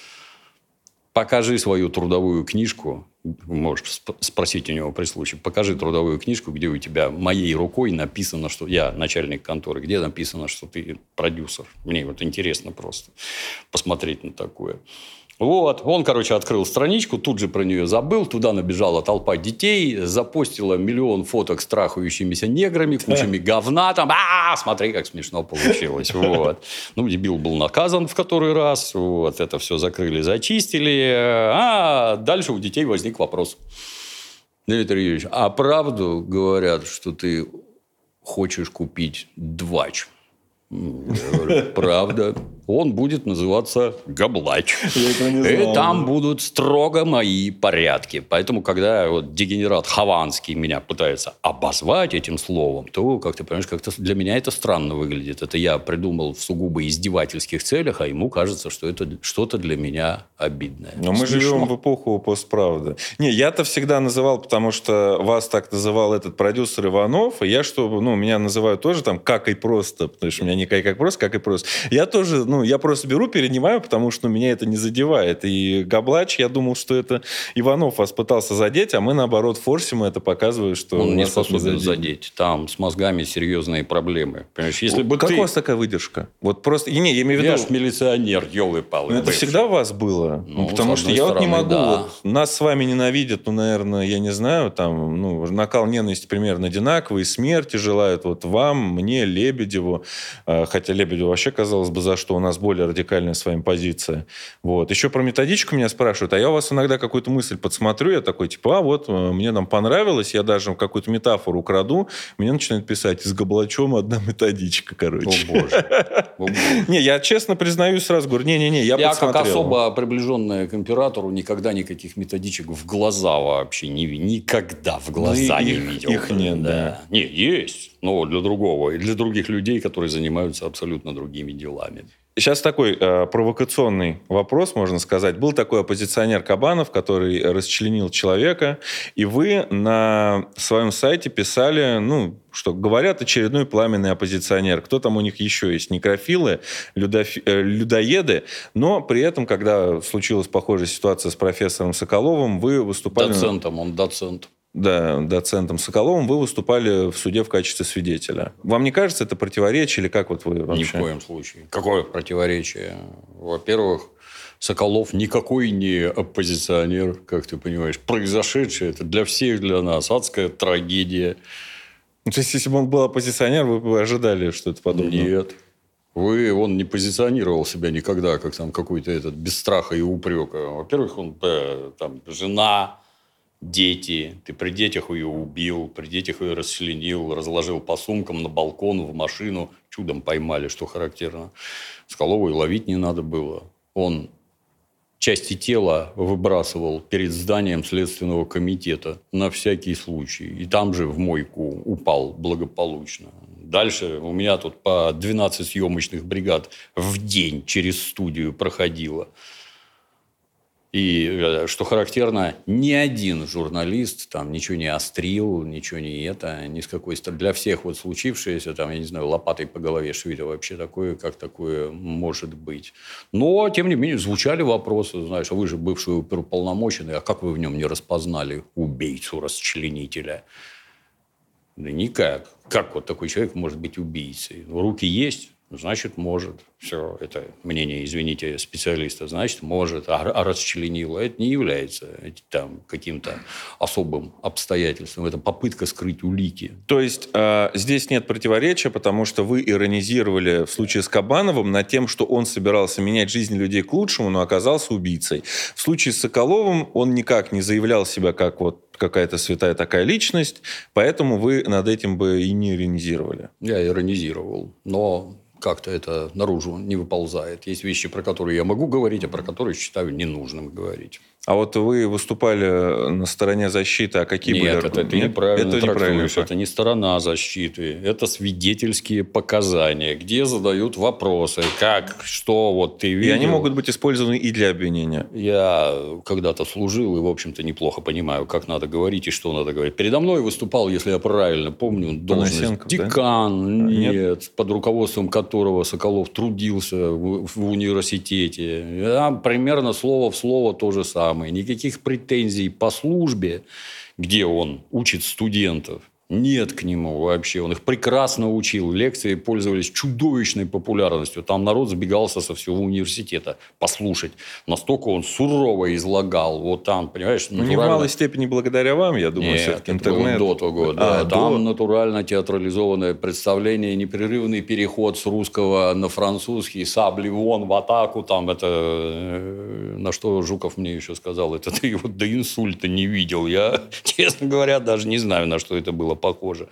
Покажи свою трудовую книжку. Можешь сп- спросить у него при случае. Покажи трудовую книжку, где у тебя моей рукой написано, что я начальник конторы, где написано, что ты продюсер. Мне вот интересно просто посмотреть на такое. Вот, он, короче, открыл страничку, тут же про нее забыл, туда набежала толпа детей, запостила миллион фоток с трахающимися неграми, <laughs> кучами говна там, а смотри, как смешно получилось, вот. Ну, дебил был наказан в который раз, вот, это все закрыли, зачистили, а дальше у детей возник вопрос. Дмитрий Юрьевич, а правду говорят, что ты хочешь купить двач? Правда. Он будет называться Габлач. И там будут строго мои порядки. Поэтому, когда вот дегенерат Хованский меня пытается обозвать этим словом, то, как ты понимаешь, как-то для меня это странно выглядит. Это я придумал в сугубо издевательских целях, а ему кажется, что это что-то для меня обидное. Но мы Смешно. живем в эпоху постправды. Не, я-то всегда называл, потому что вас так называл этот продюсер Иванов, и я, что, ну, меня называют тоже там как и просто, потому что у меня не как, как просто, как и просто. Я тоже, ну, я просто беру, перенимаю, потому что ну, меня это не задевает. И Габлач, я думал, что это Иванов вас пытался задеть, а мы, наоборот, форсим это, показывая, что... Он не способен заденет. задеть. Там с мозгами серьезные проблемы. Понимаешь, если бы как ты... у вас такая выдержка? Вот просто... Не, я имею в Я виду... ж милиционер, елы-палы. Ну, это всегда у вас было? Ну, потому с что я вот не могу. да. Вот, нас с вами ненавидят, ну, наверное, я не знаю, там, ну, накал ненависти примерно одинаковый, смерти желают вот вам, мне, Лебедеву. А, Хотя Лебедеву вообще, казалось бы, за что у нас более радикальная с вами позиция. Вот. Еще про методичку меня спрашивают, а я у вас иногда какую-то мысль подсмотрю, я такой, типа, а вот, э, мне там понравилось, я даже какую-то метафору украду, мне начинают писать, с Габлачом одна методичка, короче. О, боже. О, боже. <laughs> Не, я честно признаюсь сразу, говорю, не-не-не, я, Я, как особо приближенная к императору никогда никаких методичек в глаза вообще не никогда в глаза Ну, не их- видел. их нет, да. Не, есть, но для другого и для других людей, которые занимаются абсолютно другими делами. Сейчас такой э, провокационный вопрос, можно сказать. Был такой оппозиционер Кабанов, который расчленил человека, и вы на своем сайте писали, ну, что говорят очередной пламенный оппозиционер. Кто там у них еще есть? Некрофилы, людофи- э, людоеды. Но при этом, когда случилась похожая ситуация с профессором Соколовым, вы выступали... Доцентом, он доцент. Да, доцентом Соколовым, вы выступали в суде в качестве свидетеля. Вам не кажется это противоречие, или как вот вы вообще? Ни в коем случае. Какое противоречие? Во-первых, Соколов никакой не оппозиционер, как ты понимаешь. Произошедшее это для всех, для нас адская трагедия. Ну, То есть, если бы он был оппозиционер, вы бы ожидали что-то подобное? Нет. Вы, он не позиционировал себя никогда, как там какой-то этот, без страха и упрека. Во-первых, он, э, там, жена, дети. Ты при детях ее убил, при детях ее расчленил, разложил по сумкам на балкон, в машину. Чудом поймали, что характерно. Скалову и ловить не надо было. Он части тела выбрасывал перед зданием Следственного комитета на всякий случай. И там же в мойку упал благополучно. Дальше у меня тут по 12 съемочных бригад в день через студию проходило. И, э, что характерно, ни один журналист там ничего не острил, ничего не это, ни с какой стороны. Для всех вот случившееся, там, я не знаю, лопатой по голове швида вообще такое, как такое может быть. Но, тем не менее, звучали вопросы, знаешь, а вы же бывший оперуполномоченный, а как вы в нем не распознали убийцу-расчленителя? Да никак. Как вот такой человек может быть убийцей? Ну, Руки есть, значит, может. Все, это мнение, извините, специалиста, значит, может. А, а расчленило, это не является там, каким-то особым обстоятельством. Это попытка скрыть улики. То есть э, здесь нет противоречия, потому что вы иронизировали в случае с Кабановым над тем, что он собирался менять жизнь людей к лучшему, но оказался убийцей. В случае с Соколовым он никак не заявлял себя как вот какая-то святая такая личность, поэтому вы над этим бы и не иронизировали. Я иронизировал. Но как-то это наружу не выползает. Есть вещи, про которые я могу говорить, а про которые считаю ненужным говорить. А вот вы выступали на стороне защиты, а какие Нет, были это ты аргументы? неправильно это неправильно. Это не сторона защиты. Это свидетельские показания, где задают вопросы, как, что вот ты И видел. они могут быть использованы и для обвинения. Я когда-то служил и, в общем-то, неплохо понимаю, как надо говорить и что надо говорить. Передо мной выступал, если я правильно помню, должность Панасенков, да? декан, нет? нет, под руководством которого Соколов трудился в, в университете. Я примерно слово в слово то же самое. Никаких претензий по службе, где он учит студентов, нет к нему вообще. Он их прекрасно учил. Лекции пользовались чудовищной популярностью. Там народ сбегался со всего университета послушать. Настолько он сурово излагал. Вот там, понимаешь, Ну, не в натурально- малой степени благодаря вам, я думаю, нет, все-таки интернет. до того, да. А, Там до. натурально театрализованное представление, непрерывный переход с русского на французский, сабли вон в атаку. Там это... э, На что Жуков мне еще сказал, это ты его до инсульта не видел. Я, <laughs> честно говоря, даже не знаю, на что это было похоже.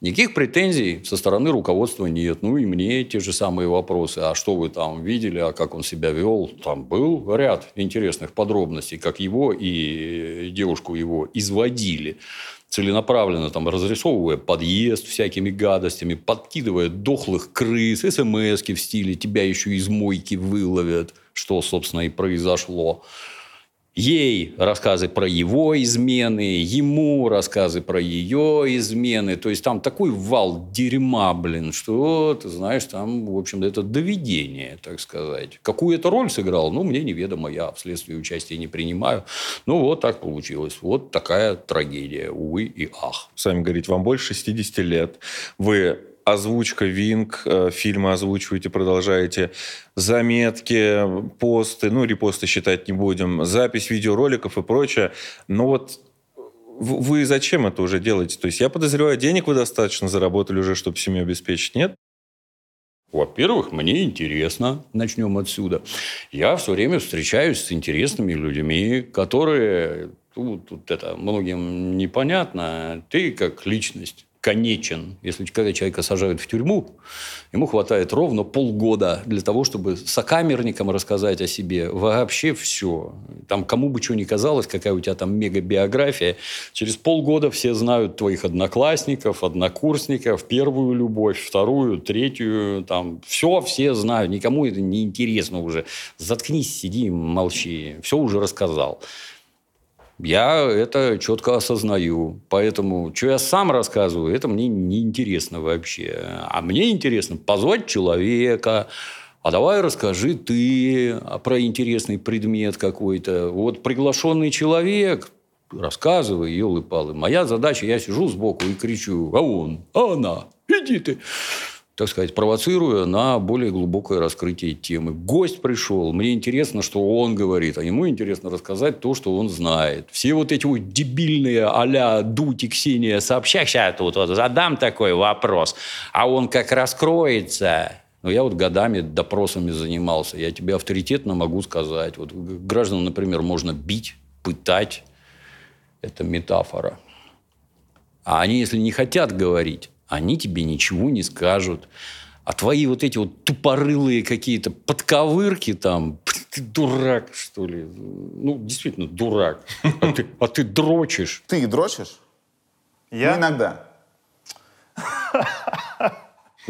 Никаких претензий со стороны руководства нет. Ну и мне те же самые вопросы. А что вы там видели, а как он себя вел? Там был ряд интересных подробностей, как его и девушку его изводили целенаправленно там разрисовывая подъезд всякими гадостями, подкидывая дохлых крыс, смс в стиле «тебя еще из мойки выловят», что, собственно, и произошло. Ей рассказы про его измены, ему рассказы про ее измены. То есть там такой вал дерьма, блин, что, ты знаешь, там, в общем-то, это доведение, так сказать. Какую это роль сыграл, ну, мне неведомо, я в следствии участия не принимаю. Ну, вот так получилось. Вот такая трагедия, увы и ах. Сами говорите, вам больше 60 лет. Вы озвучка Винг, э, фильмы озвучиваете, продолжаете, заметки, посты, ну, репосты считать не будем, запись видеороликов и прочее. Но вот вы зачем это уже делаете? То есть я подозреваю, денег вы достаточно заработали уже, чтобы семью обеспечить, нет? Во-первых, мне интересно, начнем отсюда. Я все время встречаюсь с интересными людьми, которые, ну, тут это многим непонятно, ты как личность конечен. Если когда человека сажают в тюрьму, ему хватает ровно полгода для того, чтобы сокамерникам рассказать о себе вообще все. Там кому бы что ни казалось, какая у тебя там мега-биография, через полгода все знают твоих одноклассников, однокурсников, первую любовь, вторую, третью, там, все все знают, никому это не интересно уже. Заткнись, сиди, молчи, все уже рассказал. Я это четко осознаю. Поэтому, что я сам рассказываю, это мне не интересно вообще. А мне интересно позвать человека, а давай расскажи ты про интересный предмет какой-то. Вот приглашенный человек, рассказывай, елы-палы. Моя задача, я сижу сбоку и кричу, а он, а она, иди ты так сказать, провоцируя на более глубокое раскрытие темы. Гость пришел, мне интересно, что он говорит, а ему интересно рассказать то, что он знает. Все вот эти вот дебильные а-ля Дудь и Ксения сообща, сейчас тут вот задам такой вопрос, а он как раскроется. Ну, я вот годами допросами занимался. Я тебе авторитетно могу сказать. Вот граждан, например, можно бить, пытать. Это метафора. А они, если не хотят говорить, они тебе ничего не скажут. А твои вот эти вот тупорылые какие-то подковырки там, <laughs> ты дурак, что ли? Ну, действительно, дурак. А ты, а ты дрочишь. Ты дрочишь? Я? Ну, иногда.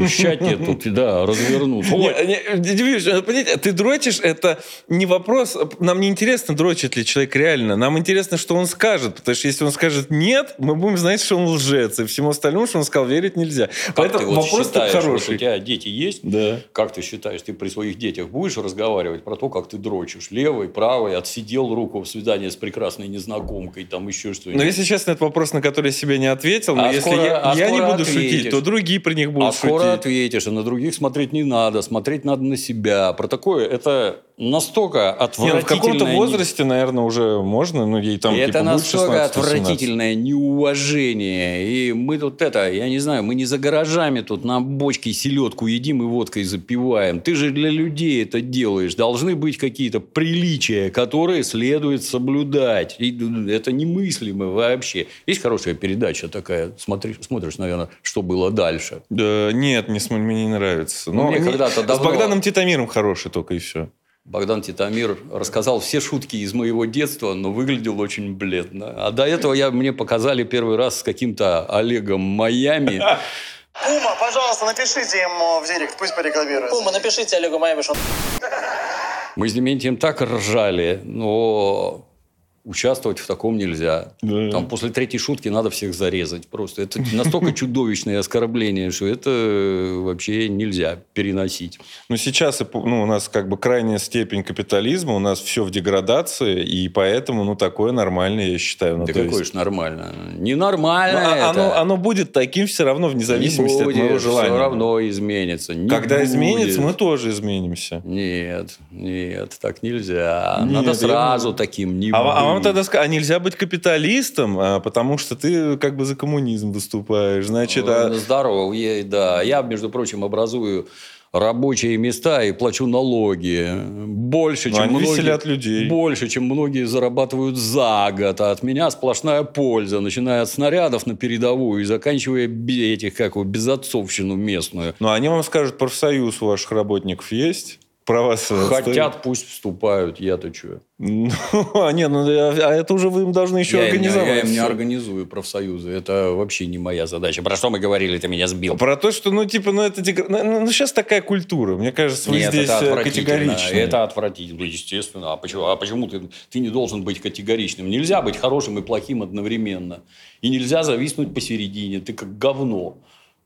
Ща тебе тут, да, Дмитрий, надо понять, ты дрочишь, это не вопрос, нам не интересно, дрочит ли человек реально, нам интересно, что он скажет, потому что если он скажет нет, мы будем знать, что он лжец, и всему остальному, что он сказал, верить нельзя. Как Поэтому ты вот вопрос считаешь, тут вот хороший. у тебя дети есть? Да. Как ты считаешь, ты при своих детях будешь разговаривать про то, как ты дрочишь? Левый, правый, отсидел руку в свидание с прекрасной незнакомкой, там еще что-нибудь. Но если честно, это вопрос, на который я себе не ответил, но А если скоро- я, а я не буду шутить, то другие про них будут а шутить. Ответишь, а на других смотреть не надо, смотреть надо на себя. Про такое это настолько Не, ну, в каком-то возрасте, наверное, уже можно, ну, ей там И это типа, настолько 16-18. отвратительное неуважение. И мы тут это, я не знаю, мы не за гаражами тут на бочке селедку едим и водкой запиваем. Ты же для людей это делаешь. Должны быть какие-то приличия, которые следует соблюдать. И это немыслимо вообще. Есть хорошая передача такая, смотришь, смотришь, наверное, что было дальше. Да, нет, не, мне не нравится. Ну, Но мне не- когда-то С давно- Богданом Титамиром хороший только и все. Богдан Титамир рассказал все шутки из моего детства, но выглядел очень бледно. А до этого я, мне показали первый раз с каким-то Олегом Майами. Ума, пожалуйста, напишите ему в директ, пусть порекламирует. Ума, напишите Олегу Майами, что Мы с Дементием так ржали, но участвовать в таком нельзя. Там после третьей шутки надо всех зарезать просто. Это настолько чудовищное оскорбление, что это вообще нельзя переносить. Ну, сейчас ну, у нас как бы крайняя степень капитализма, у нас все в деградации, и поэтому, ну, такое нормальное, я считаю. Ну, Да какое есть- ж нормально? Ненормально Ну, а- это. оно, оно будет таким все равно, вне зависимости Не от моего будет, желания. Все равно изменится. Не Когда будет. изменится, мы тоже изменимся. Нет, нет, так нельзя. Нет, Надо я- сразу таким не А, ва- а вам быть. тогда ска- а нельзя быть капиталистом, а, потому что ты как бы за коммунизм выступаешь. Значит, а- Э, Здорово, я- да. Я, между прочим, образую рабочие места и плачу налоги. Больше, Ну, чем они многие, людей. Больше, чем многие зарабатывают за год. А от меня сплошная польза, начиная от снарядов на передовую и заканчивая этих, как его, безотцовщину местную. Ну, они вам скажут, профсоюз у ваших работников есть? Про вас э, Хотят, пусть вступают. Я-то что? Ну, <laughs> а нет, ну, а а это уже вы им должны еще я, им организовать. я им не организую профсоюзы. Это вообще не моя задача. Про что мы говорили, ты меня сбил. Про то, что, ну, типа, ну, это... Ну, ну, сейчас такая культура. Мне кажется, вы Нет, здесь это э, категоричны. Это отвратительно, естественно. А почему, а почему ты, ты не должен быть категоричным? Нельзя быть хорошим и плохим одновременно. И нельзя зависнуть посередине. Ты как говно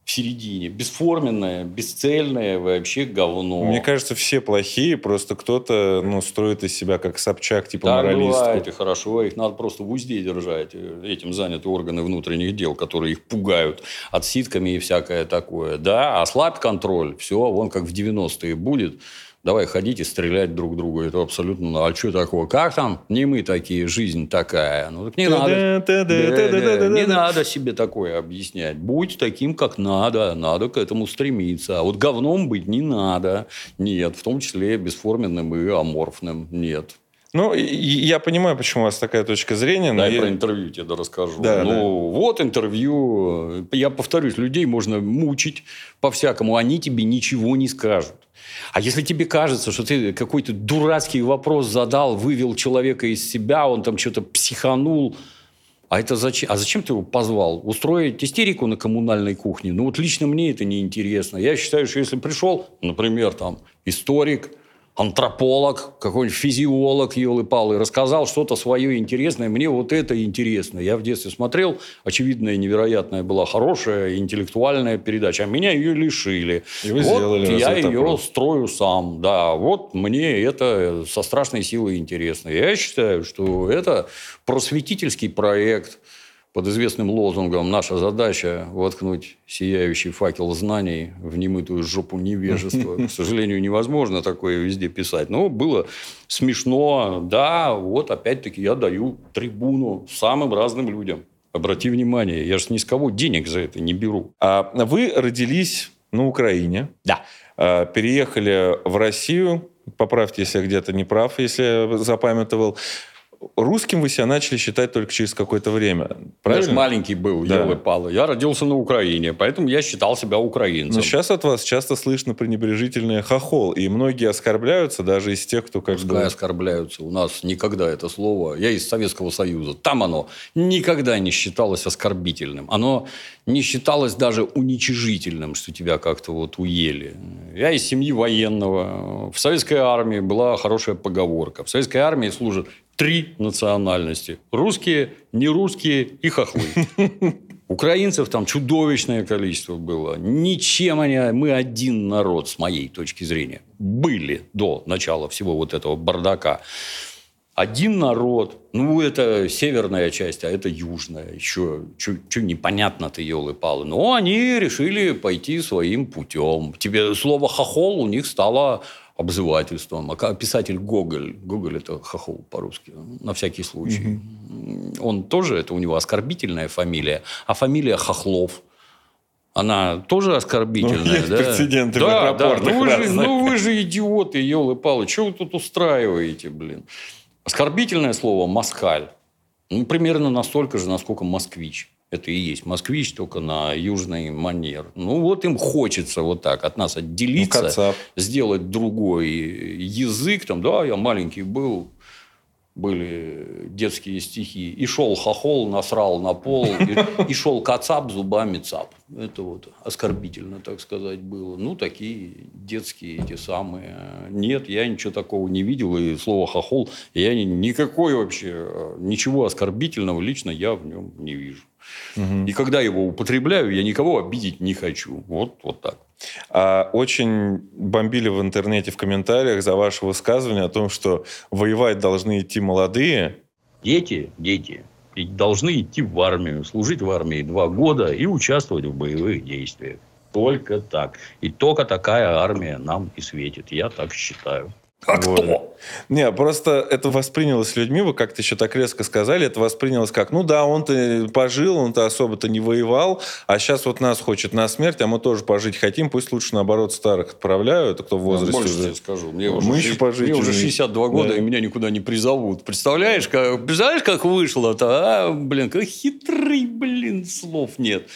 в середине. Бесформенное, бесцельное вообще говно. Мне кажется, все плохие, просто кто-то, ну, строит из себя как Собчак, типа Так моралистку. бывает, и хорошо. Их надо просто в узде держать. Этим заняты органы внутренних дел, которые их пугают отсидками и всякое такое. Да, ослабь контроль. Все, вон как в 90-е будет. Давай ходить и стрелять друг друга. Это абсолютно... ну, А что такое? Как там? Не мы такие, жизнь такая. Ну, так не надо. Не надо себе такое объяснять. Будь таким, как надо. Надо к этому стремиться. А вот говном быть не надо. Нет. В том числе бесформенным и аморфным. Нет. Ну, я понимаю, почему у вас такая точка зрения. но Дай я- про интервью тебе расскажу. Да, ну, вот интервью. Я повторюсь, людей можно мучить по-всякому. Они тебе ничего не скажут. А если тебе кажется, что ты какой-то дурацкий вопрос задал, вывел человека из себя, он там что-то психанул, а это зачем? А зачем ты его позвал? Устроить истерику на коммунальной кухне? Ну, вот лично мне это не интересно. Я считаю, что если пришел, например, там, историк, антрополог, какой-нибудь физиолог, елы-палы, рассказал что-то свое интересное, мне вот это интересно. Я в детстве смотрел, очевидная, невероятная была хорошая интеллектуальная передача, а меня ее лишили. И вы вот сделали я ее строю сам, да. Вот мне это со страшной силой интересно. Я считаю, что это просветительский проект под известным лозунгом «Наша задача – воткнуть сияющий факел знаний в немытую жопу невежества». <laughs> К сожалению, невозможно такое везде писать. Но было смешно. Да, вот опять-таки я даю трибуну самым разным людям. Обрати внимание, я же ни с кого денег за это не беру. А вы родились на Украине. Да. А, Переехали в Россию. Поправьте, если я где-то не прав, если я запамятовал. Русским вы себя начали считать только через какое-то время. Я Правильно? же маленький был, Да. елы-палы. Я родился на Украине, поэтому я считал себя украинцем. Но сейчас от вас часто слышно пренебрежительное хохол. И многие оскорбляются, даже из тех, кто как Пускай бы... оскорбляются. У нас никогда это слово... Я из Советского Союза. Там оно никогда не считалось оскорбительным. Оно не считалось даже уничижительным, что тебя как-то вот уели. Я из семьи военного. В советской армии была хорошая поговорка. В советской армии служат три национальности. Русские, нерусские и хохлы. <laughs> Украинцев там чудовищное количество было. Ничем они... Мы один народ, с моей точки зрения. Были до начала всего вот этого бардака. Один народ. Ну, это северная часть, а это южная. Еще что непонятно-то, елы-палы. Но они решили пойти своим путем. Тебе слово «хохол» у них стало обзывательством. А писатель Гоголь, Гоголь это хохол по-русски, на всякий случай. Он тоже, это у него оскорбительная фамилия, а фамилия Хохлов. Она тоже оскорбительная, Ну, <laughs> есть да? прецеденты в да, да. аэропортах Ну вы, же, ну вы же идиоты, елы-палы. Что вы тут устраиваете, блин? Оскорбительное слово «москаль». Ну, примерно настолько же, насколько «москвич». Это и есть москвич, только на южный манер. Ну, вот им хочется вот так от нас отделиться, Ну, кацап. сделать другой язык. Там, да, я маленький был, были детские стихи. И шел хохол, насрал на пол, <laughs> и, и шел кацап зубами цап. Это вот оскорбительно, так сказать, было. Ну, такие детские эти самые. Нет, я ничего такого не видел. И слово хохол, я ни- никакой вообще, э, ничего оскорбительного лично я в нем не вижу. И когда его употребляю, я никого обидеть не хочу. Вот, вот так. А очень бомбили в интернете в комментариях за ваше высказывание о том, что воевать должны идти молодые. Дети, дети должны идти в армию, служить в армии два года и участвовать в боевых действиях. Только так. И только такая армия нам и светит. Я так считаю. А кто? Не, просто это воспринялось людьми, вы как-то еще так резко сказали, это воспринялось как, ну да, он-то пожил, он-то особо-то не воевал, а сейчас вот нас хочет на смерть, а мы тоже пожить хотим, пусть лучше, наоборот, старых отправляют, кто в возрасте Больше уже. тебе скажу. Мне уже, мы шесть- еще пожить. мне уже уже. 62 года, Да. и меня никуда не призовут. Представляешь, как, представляешь, как вышло-то? А? Блин, как хитрый, блин, слов нет.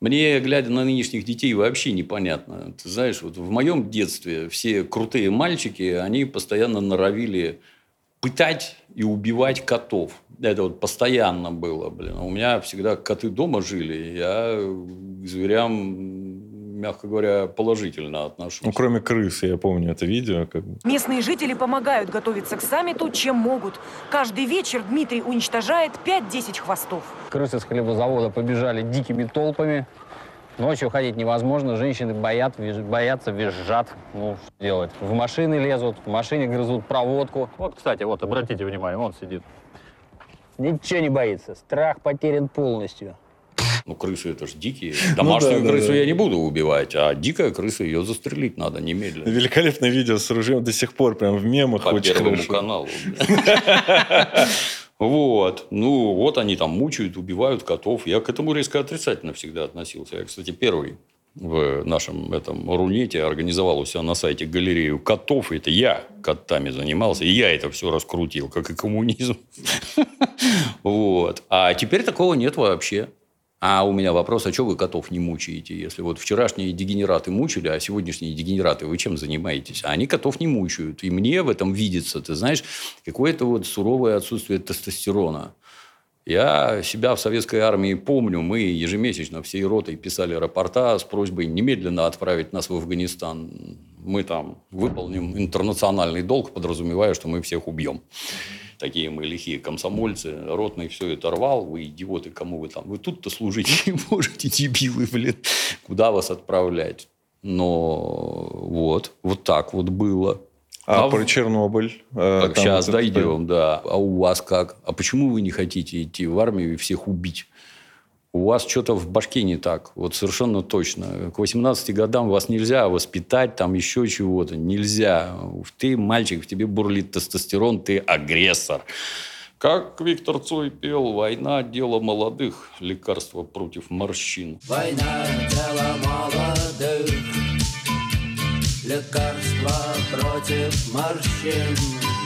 Мне, глядя на нынешних детей, вообще непонятно. Ты знаешь, вот в моем детстве все крутые мальчики, они постоянно норовили пытать и убивать котов. Это вот постоянно было, блин. У меня всегда коты дома жили. Я зверям, мягко говоря, положительно отношусь. Ну, кроме крысы, я помню это видео. Как... бы. Местные жители помогают готовиться к саммиту, чем могут. Каждый вечер Дмитрий уничтожает 5-10 хвостов. Крысы с хлебозавода побежали дикими толпами. Ночью ходить невозможно, женщины боят, виж- боятся, визжат. Ну, что делать? В машины лезут, в машине грызут проводку. Вот, кстати, вот, обратите внимание, он сидит. Ничего не боится, страх потерян полностью. Ну, крысы это ж дикие. Домашнюю <laughs> Ну да, да, крысу да. я не буду убивать, а дикая крыса, ее застрелить надо немедленно. Великолепное видео с ружьем до сих пор прям в мемах По очень Первому хорошо. каналу. <laughs> Вот. Ну, вот они там мучают, убивают котов. Я к этому резко отрицательно всегда относился. Я, кстати, первый в нашем этом Рунете организовал у себя на сайте галерею котов. Это я котами занимался. И я это все раскрутил, как и коммунизм. <laughs> Вот. А теперь такого нет вообще. А у меня вопрос, а что вы котов не мучаете? Если вот вчерашние дегенераты мучили, а сегодняшние дегенераты, вы чем занимаетесь? А они котов не мучают. И мне в этом видится, ты знаешь, какое-то вот суровое отсутствие тестостерона. Я себя в советской армии помню. Мы ежемесячно всей ротой писали рапорта с просьбой немедленно отправить нас в Афганистан. Мы там выполним интернациональный долг, подразумевая, что мы всех убьем. Такие мы лихие комсомольцы. Ротный все это рвал. Вы идиоты, кому вы там? Вы тут-то служить <laughs> не можете, дебилы, блин. Куда вас отправлять? Но вот, вот так вот было. А, в- про Чернобыль? э, так, сейчас дойдем, да. А у вас как? А почему вы не хотите идти в армию и всех убить? У вас что-то в башке не так. Вот совершенно точно. К 18 годам вас нельзя воспитать, там еще чего-то. Нельзя. Ты мальчик, в тебе бурлит тестостерон, ты агрессор. Как Виктор Цой пел, война – дело молодых, лекарство против морщин. Война – дело молодых, лекарства против морщин.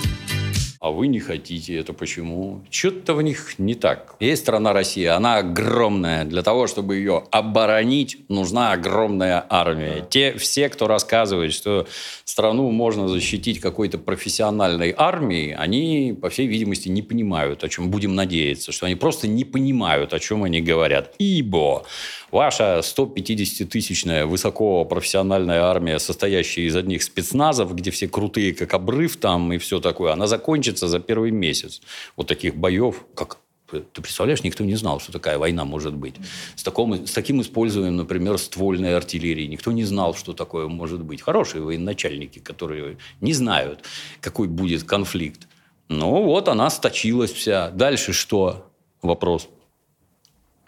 А вы не хотите это почему? Что-то в них не так. Есть страна Россия, она огромная. Для того, чтобы ее оборонить, нужна огромная армия. Те все, кто рассказывает, что страну можно защитить какой-то профессиональной армией, они, по всей видимости, не понимают, о чем будем надеяться, что они просто не понимают, о чем они говорят. Ибо ваша 150-тысячная высокопрофессиональная армия, состоящая из одних спецназов, где все крутые, как обрыв там и все такое, она закончится за первый месяц. Вот таких боев, как ты представляешь, никто не знал, что такая война может быть. С, таком, с таким использованием, например, ствольной артиллерии. Никто не знал, что такое может быть. Хорошие военачальники, которые не знают, какой будет конфликт. Ну, вот она сточилась вся. Дальше что? Вопрос.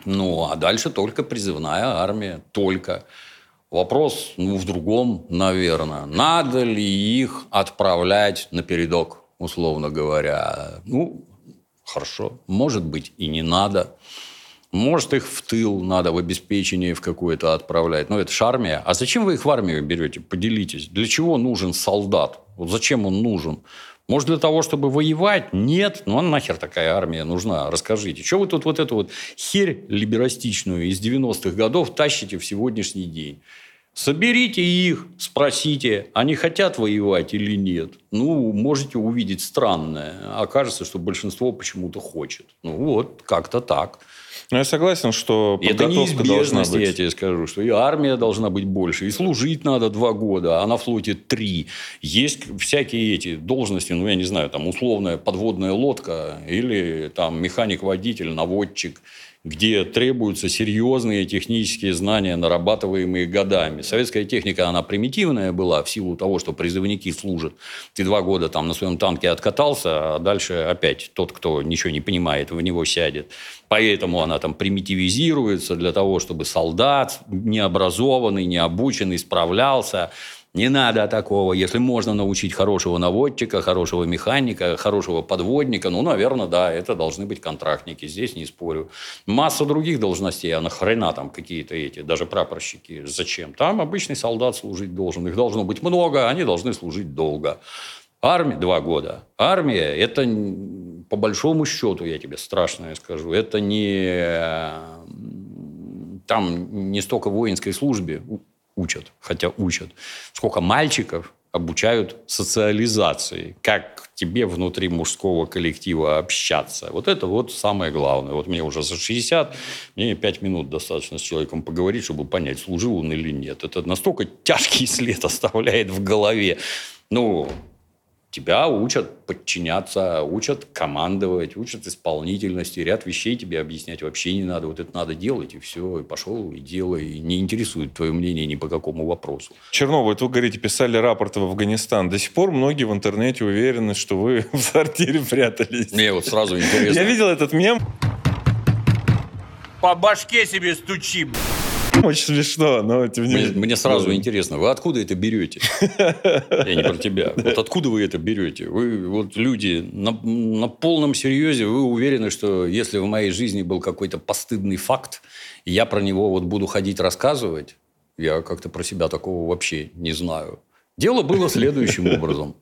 Ну, а дальше только призывная армия. Только. Вопрос, ну, в другом, наверное. Надо ли их отправлять на передок, условно говоря? Ну, хорошо. Может быть, и не надо. Может, их в тыл надо в обеспечение в какое-то отправлять. Но это же армия. А зачем вы их в армию берете? Поделитесь. Для чего нужен солдат? Вот зачем он нужен? Может, для того, чтобы воевать? Нет. Ну, а нахер такая армия нужна? Расскажите. Что вы тут вот эту вот херь либерастичную из 90-х годов тащите в сегодняшний день? Соберите их, спросите, они хотят воевать или нет. Ну, можете увидеть странное. Окажется, что большинство почему-то хочет. Ну, вот, как-то так. Ну, я согласен, что Это подготовка должна неизбежность, быть. я тебе скажу, что и армия должна быть больше, и служить надо два года, а на флоте три. Есть всякие эти должности, ну, я не знаю, там, условная подводная лодка или там механик-водитель, наводчик, где требуются серьезные технические знания, нарабатываемые годами. Советская техника, она примитивная была в силу того, что призывники служат. Ты два года там на своем танке откатался, а дальше опять тот, кто ничего не понимает, в него сядет. Поэтому она там примитивизируется для того, чтобы солдат необразованный, необученный справлялся. Не надо такого. Если можно научить хорошего наводчика, хорошего механика, хорошего подводника, ну, наверное, да, это должны быть контрактники. Здесь не спорю. Масса других должностей, а нахрена там какие-то эти, даже прапорщики. Зачем? Там обычный солдат служить должен. Их должно быть много, они должны служить долго. Армия два года. Армия – это по большому счету, я тебе страшное скажу, это не там не столько воинской службе учат, хотя учат, сколько мальчиков обучают социализации, как тебе внутри мужского коллектива общаться. Вот это вот самое главное. Вот мне уже за 60, мне 5 минут достаточно с человеком поговорить, чтобы понять, служил он или нет. Это настолько тяжкий <laughs> след оставляет в голове. Ну, тебя учат подчиняться, учат командовать, учат исполнительности. Ряд вещей тебе объяснять вообще не надо. Вот это надо делать, и все. И пошел, и делай. И не интересует твое мнение ни по какому вопросу. Чернова, вот вы говорите, писали рапорты в Афганистан. До сих пор многие в интернете уверены, что вы <laughs> в сортире прятались. Мне вот сразу интересно. Я видел этот мем. По башке себе стучим. Очень смешно, но тем не менее. мне сразу интересно, вы откуда это берете? <laughs> Я не про тебя. Вот откуда вы это берете? Вы вот люди на, на полном серьезе, вы уверены, что если в моей жизни был какой-то постыдный факт, я про него вот буду ходить рассказывать, я как-то про себя такого вообще не знаю. Дело было следующим образом.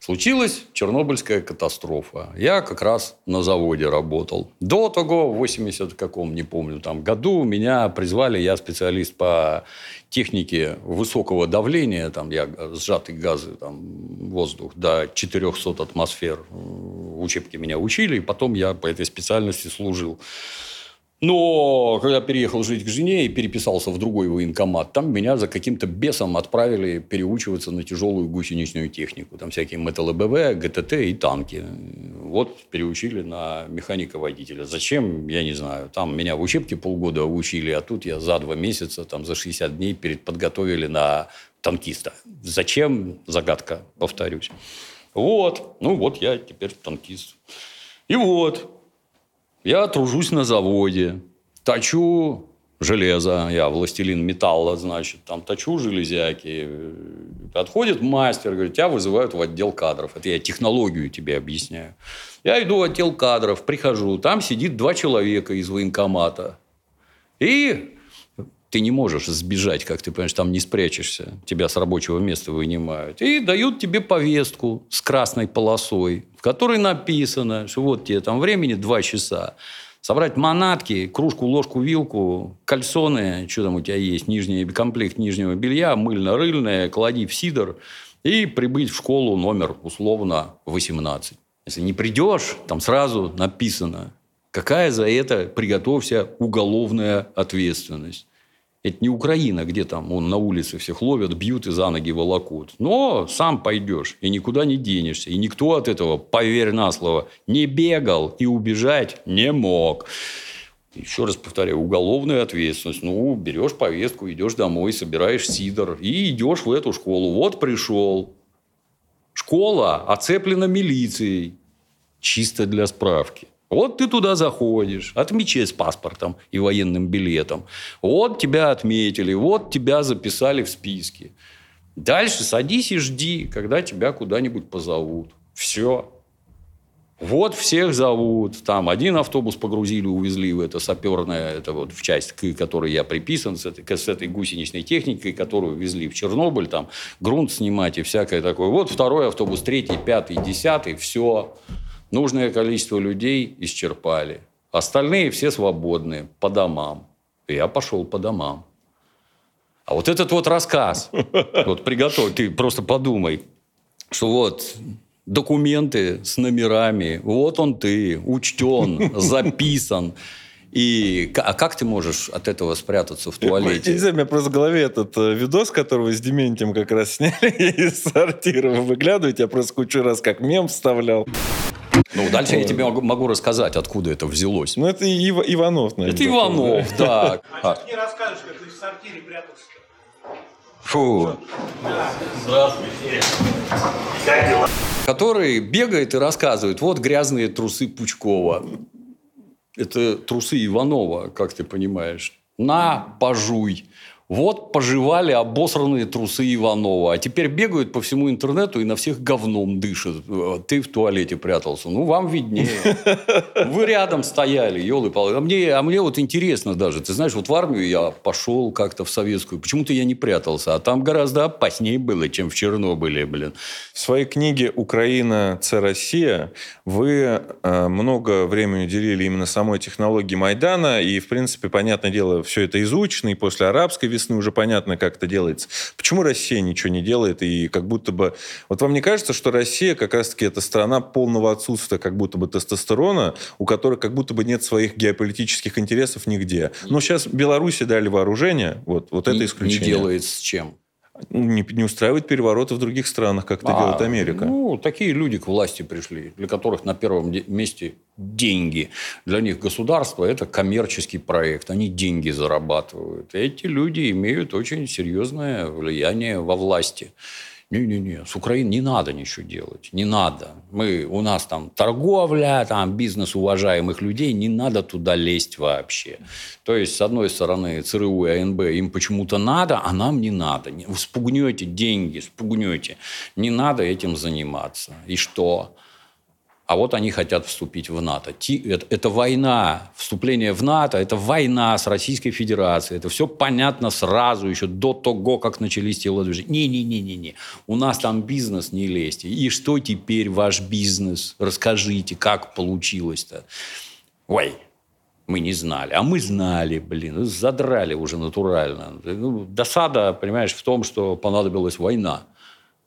Случилась Чернобыльская катастрофа. Я как раз на заводе работал. До того, в 80 каком, не помню, там году меня призвали, я специалист по технике высокого давления, там я сжатые газы, там воздух до 400 атмосфер. В учебке меня учили, и потом я по этой специальности служил. Но когда переехал жить к жене и переписался в другой военкомат, там меня за каким-то бесом отправили переучиваться на тяжелую гусеничную технику. Там всякие МТЛБВ, ГТТ и танки. Вот переучили на механика-водителя. Зачем, я не знаю. Там меня в учебке полгода учили, а тут я за два месяца, там за 60 дней подготовили на танкиста. Зачем? Загадка, повторюсь. Вот. Ну, вот я теперь танкист. И вот, я тружусь на заводе, точу железо, я властелин металла, значит, там точу железяки. Отходит мастер, говорит, тебя вызывают в отдел кадров. Это я технологию тебе объясняю. Я иду в отдел кадров, прихожу, там сидит два человека из военкомата. И ты не можешь сбежать, как ты понимаешь, там не спрячешься. Тебя с рабочего места вынимают. И дают тебе повестку с красной полосой, в которой написано, что вот тебе там времени два часа. Собрать манатки, кружку, ложку, вилку, кальсоны, что там у тебя есть, нижний комплект нижнего белья, мыльно-рыльное, клади в сидор и прибыть в школу номер условно 18. Если не придешь, там сразу написано, какая за это, приготовься, уголовная ответственность. Это не Украина, где там он на улице всех ловят, бьют и за ноги волокут. Но сам пойдешь и никуда не денешься. И никто от этого, поверь на слово, не бегал и убежать не мог. Еще раз повторяю, уголовная ответственность. Ну, берешь повестку, идешь домой, собираешь сидор и идешь в эту школу. Вот пришел. Школа оцеплена милицией. Чисто для справки. Вот ты туда заходишь, отмечай с паспортом и военным билетом. Вот тебя отметили, вот тебя записали в списке. Дальше садись и жди, когда тебя куда-нибудь позовут. Все. Вот всех зовут. Там один автобус погрузили, увезли в это саперное, это вот в часть, к которой я приписан, с этой, с этой гусеничной техникой, которую везли в Чернобыль, там грунт снимать и всякое такое. Вот второй автобус, третий, пятый, десятый, все. Нужное количество людей исчерпали. Остальные все свободные, по домам. И я пошел по домам. А вот этот вот рассказ, <laughs> вот приготовь, ты просто подумай, что вот документы с номерами, вот он ты, учтен, <laughs> записан. И а как ты можешь от этого спрятаться в Я туалете? не знаю, у меня просто в голове этот э, видос, который с Дементием как раз <laughs> сняли из сортира. Вы выглядываете, я просто кучу раз как мем вставлял. Ну, дальше я тебе могу, могу рассказать, откуда это взялось. Ну, это Ива- Иванов, наверное. Это Иванов, да. <laughs> А, Не расскажешь, как ты в сортире прятался. Фу. Который бегает и рассказывает, вот грязные трусы Пучкова. Это трусы Иванова, как ты понимаешь. На, пожуй. Вот пожевали обосранные трусы Иванова. А теперь бегают по всему интернету и на всех говном дышат. Э, Ты в туалете прятался. Ну, вам виднее. Вы рядом стояли, елы палы. А мне, а мне вот интересно даже. Ты знаешь, вот в армию я пошел как-то в советскую. Почему-то я не прятался. А там гораздо опаснее было, чем в Чернобыле, блин. В своей книге «Украина. Це Россия» вы э, много времени уделили именно самой технологии Майдана, и, в принципе, понятное дело, все это изучено, и после арабской весны уже понятно, как это делается. Почему Россия ничего не делает, и как будто бы... Вот вам не кажется, что Россия как раз-таки это страна полного отсутствия как будто бы тестостерона, у которой как будто бы нет своих геополитических интересов нигде? Ну, сейчас Беларуси дали вооружение, вот, вот это исключение. Не делает с чем. Не, не устраивает перевороты в других странах, как это А, делает Америка. Ну, такие люди к власти пришли, для которых на первом месте деньги. Для них государство – это коммерческий проект. Они деньги зарабатывают. Эти люди имеют очень серьезное влияние во власти. Не-не-не, с Украиной не надо ничего делать. Не надо. Мы, у нас там торговля, там бизнес уважаемых людей, не надо туда лезть вообще. То есть, с одной стороны, ЦРУ и АНБ им почему-то надо, а нам не надо. Спугнете деньги, спугнете. Не надо этим заниматься. И что? А вот они хотят вступить в НАТО. Это, это война. Вступление в НАТО – это война с Российской Федерацией. Это все понятно сразу, еще до того, как начались телодвижения. Не-не-не-не-не. У нас там бизнес, не лезьте. И что теперь ваш бизнес? Расскажите, как получилось-то? Ой, мы не знали. А мы знали, блин. Задрали уже натурально. Ну, досада, понимаешь, в том, что понадобилась война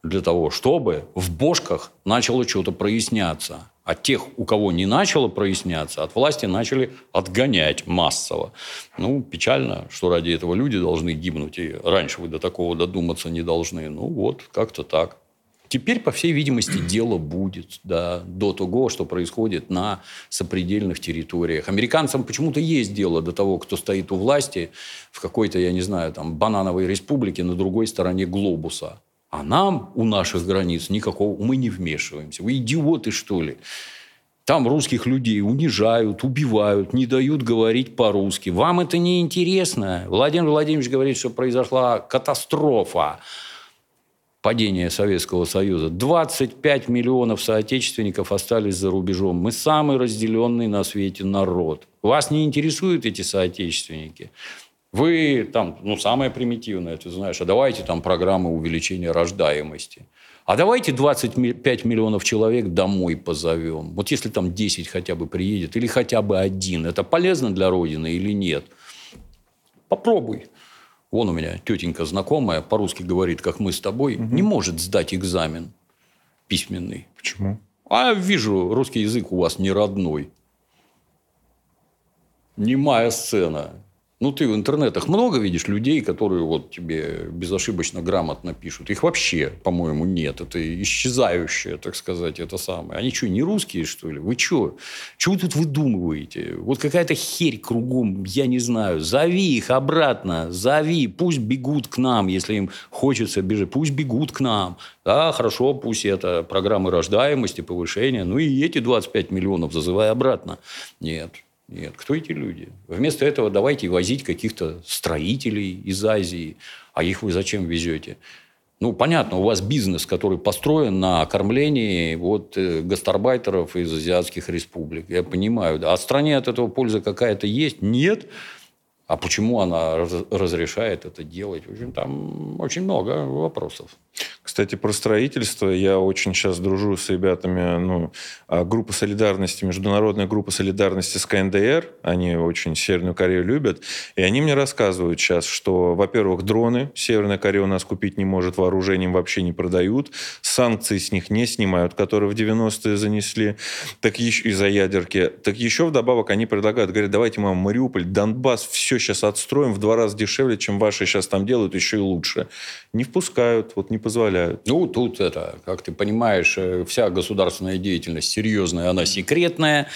для того, чтобы в бошках начало что-то проясняться. А тех, у кого не начало проясняться, от власти начали отгонять массово. Ну, печально, что ради этого люди должны гибнуть. И раньше вы до такого додуматься не должны. Ну, вот, как-то так. Теперь, по всей видимости, дело будет да, до того, что происходит на сопредельных территориях. Американцам почему-то есть дело до того, кто стоит у власти в какой-то, я не знаю, там, банановой республике на другой стороне глобуса. А нам у наших границ никакого... Мы не вмешиваемся. Вы идиоты, что ли? Там русских людей унижают, убивают, не дают говорить по-русски. Вам это не интересно? Владимир Владимирович говорит, что произошла катастрофа падения Советского Союза. 25 миллионов соотечественников остались за рубежом. Мы самый разделенный на свете народ. Вас не интересуют эти соотечественники? Вы там, ну, самое примитивное, ты знаешь, а давайте там программы увеличения рождаемости. А давайте 25 миллионов человек домой позовем. Вот если там 10 хотя бы приедет, или хотя бы один, это полезно для Родины или нет? Попробуй. Вон у меня тетенька знакомая, по-русски говорит, как мы с тобой, не может сдать экзамен письменный. Почему? А я вижу, русский язык у вас не родной. Немая сцена. Ну, ты в интернетах много видишь людей, которые вот тебе безошибочно грамотно пишут. Их вообще, по-моему, нет. Это исчезающее, так сказать, это самое. Они что, не русские, что ли? Вы что? Чего вы тут выдумываете? Вот какая-то херь кругом, я не знаю. Зови их обратно, зови. Пусть бегут к нам, если им хочется бежать. Пусть бегут к нам. Да, хорошо, пусть это программы рождаемости, повышения. Ну, и эти 25 миллионов зазывай обратно. Нет, нет, кто эти люди? Вместо этого давайте возить каких-то строителей из Азии. А их вы зачем везете? Ну, понятно, у вас бизнес, который построен на кормлении вот, э, гастарбайтеров из азиатских республик. Я понимаю. А стране от этого польза какая-то есть? Нет. А почему она раз- разрешает это делать? В общем, там очень много вопросов. Кстати, про строительство. Я очень сейчас дружу с ребятами, ну, а, группа солидарности, международная группа солидарности с КНДР. Они очень Северную Корею любят. И они мне рассказывают сейчас, что, во-первых, дроны Северная Корея у нас купить не может, вооружением вообще не продают. Санкции с них не снимают, которые в 90-е занесли так еще, из-за ядерки. Так еще вдобавок они предлагают, говорят, давайте мы Мариуполь, Донбасс, все сейчас отстроим в два раза дешевле, чем ваши сейчас там делают, еще и лучше. Не впускают, вот не позволяют. Ну, тут это, как ты понимаешь, э, вся государственная деятельность серьезная, она секретная.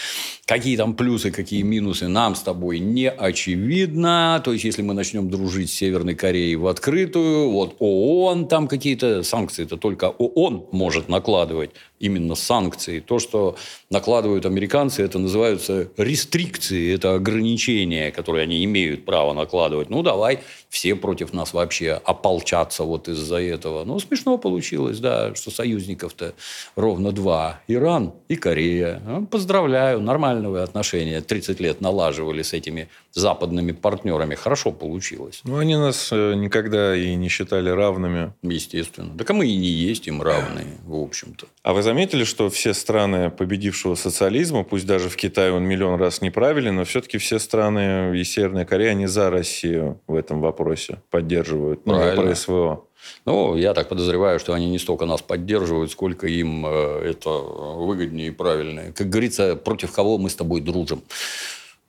Какие там плюсы, какие минусы, нам с тобой не очевидно. То есть, если мы начнем дружить с Северной Кореей в открытую, вот ООН там какие-то санкции, это только ООН может накладывать именно санкции. То, что накладывают американцы, это называются рестрикции, это ограничения, которые они имеют право накладывать. Ну, давай все против нас вообще ополчаться вот из-за этого. Ну, смешно получилось, да, что союзников-то ровно два. Иран и Корея. Поздравляю, нормальные вы отношения 30 лет налаживали с этими западными партнерами. Хорошо получилось. Ну, они нас э, никогда и не считали равными. Естественно. Так а мы и не есть им равные, в общем-то. А вы заметили, что все страны победившего социализма, пусть даже в Китае он миллион раз неправильный, но все-таки все страны и Северная Корея, они за Россию в этом вопросе поддерживают. Ну, Правильно. про СВО. Ну, я так подозреваю, что они не столько нас поддерживают, сколько им э, это выгоднее и правильнее. Как говорится, против кого мы с тобой дружим?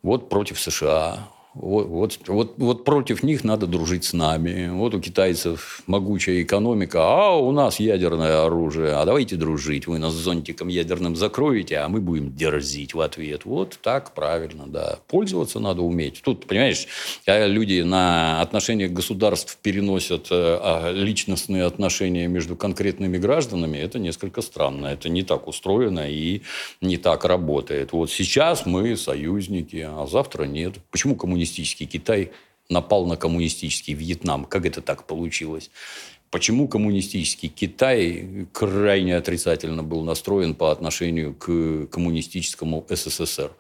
Вот против США. Вот, вот, вот, вот против них надо дружить с нами. Вот у китайцев могучая экономика, а у нас ядерное оружие. А давайте дружить. Вы нас зонтиком ядерным закроете, а мы будем дерзить в ответ. Вот так правильно, да. Пользоваться надо уметь. Тут, понимаешь, когда люди на отношения государств переносят э, а, личностные отношения между конкретными гражданами, это несколько странно. Это не так устроено и не так работает. Вот сейчас мы союзники, а завтра нет. Почему коммунистический Китай напал на коммунистический Вьетнам? Как это так получилось? Почему коммунистический Китай крайне отрицательно был настроен по отношению к коммунистическому СССР?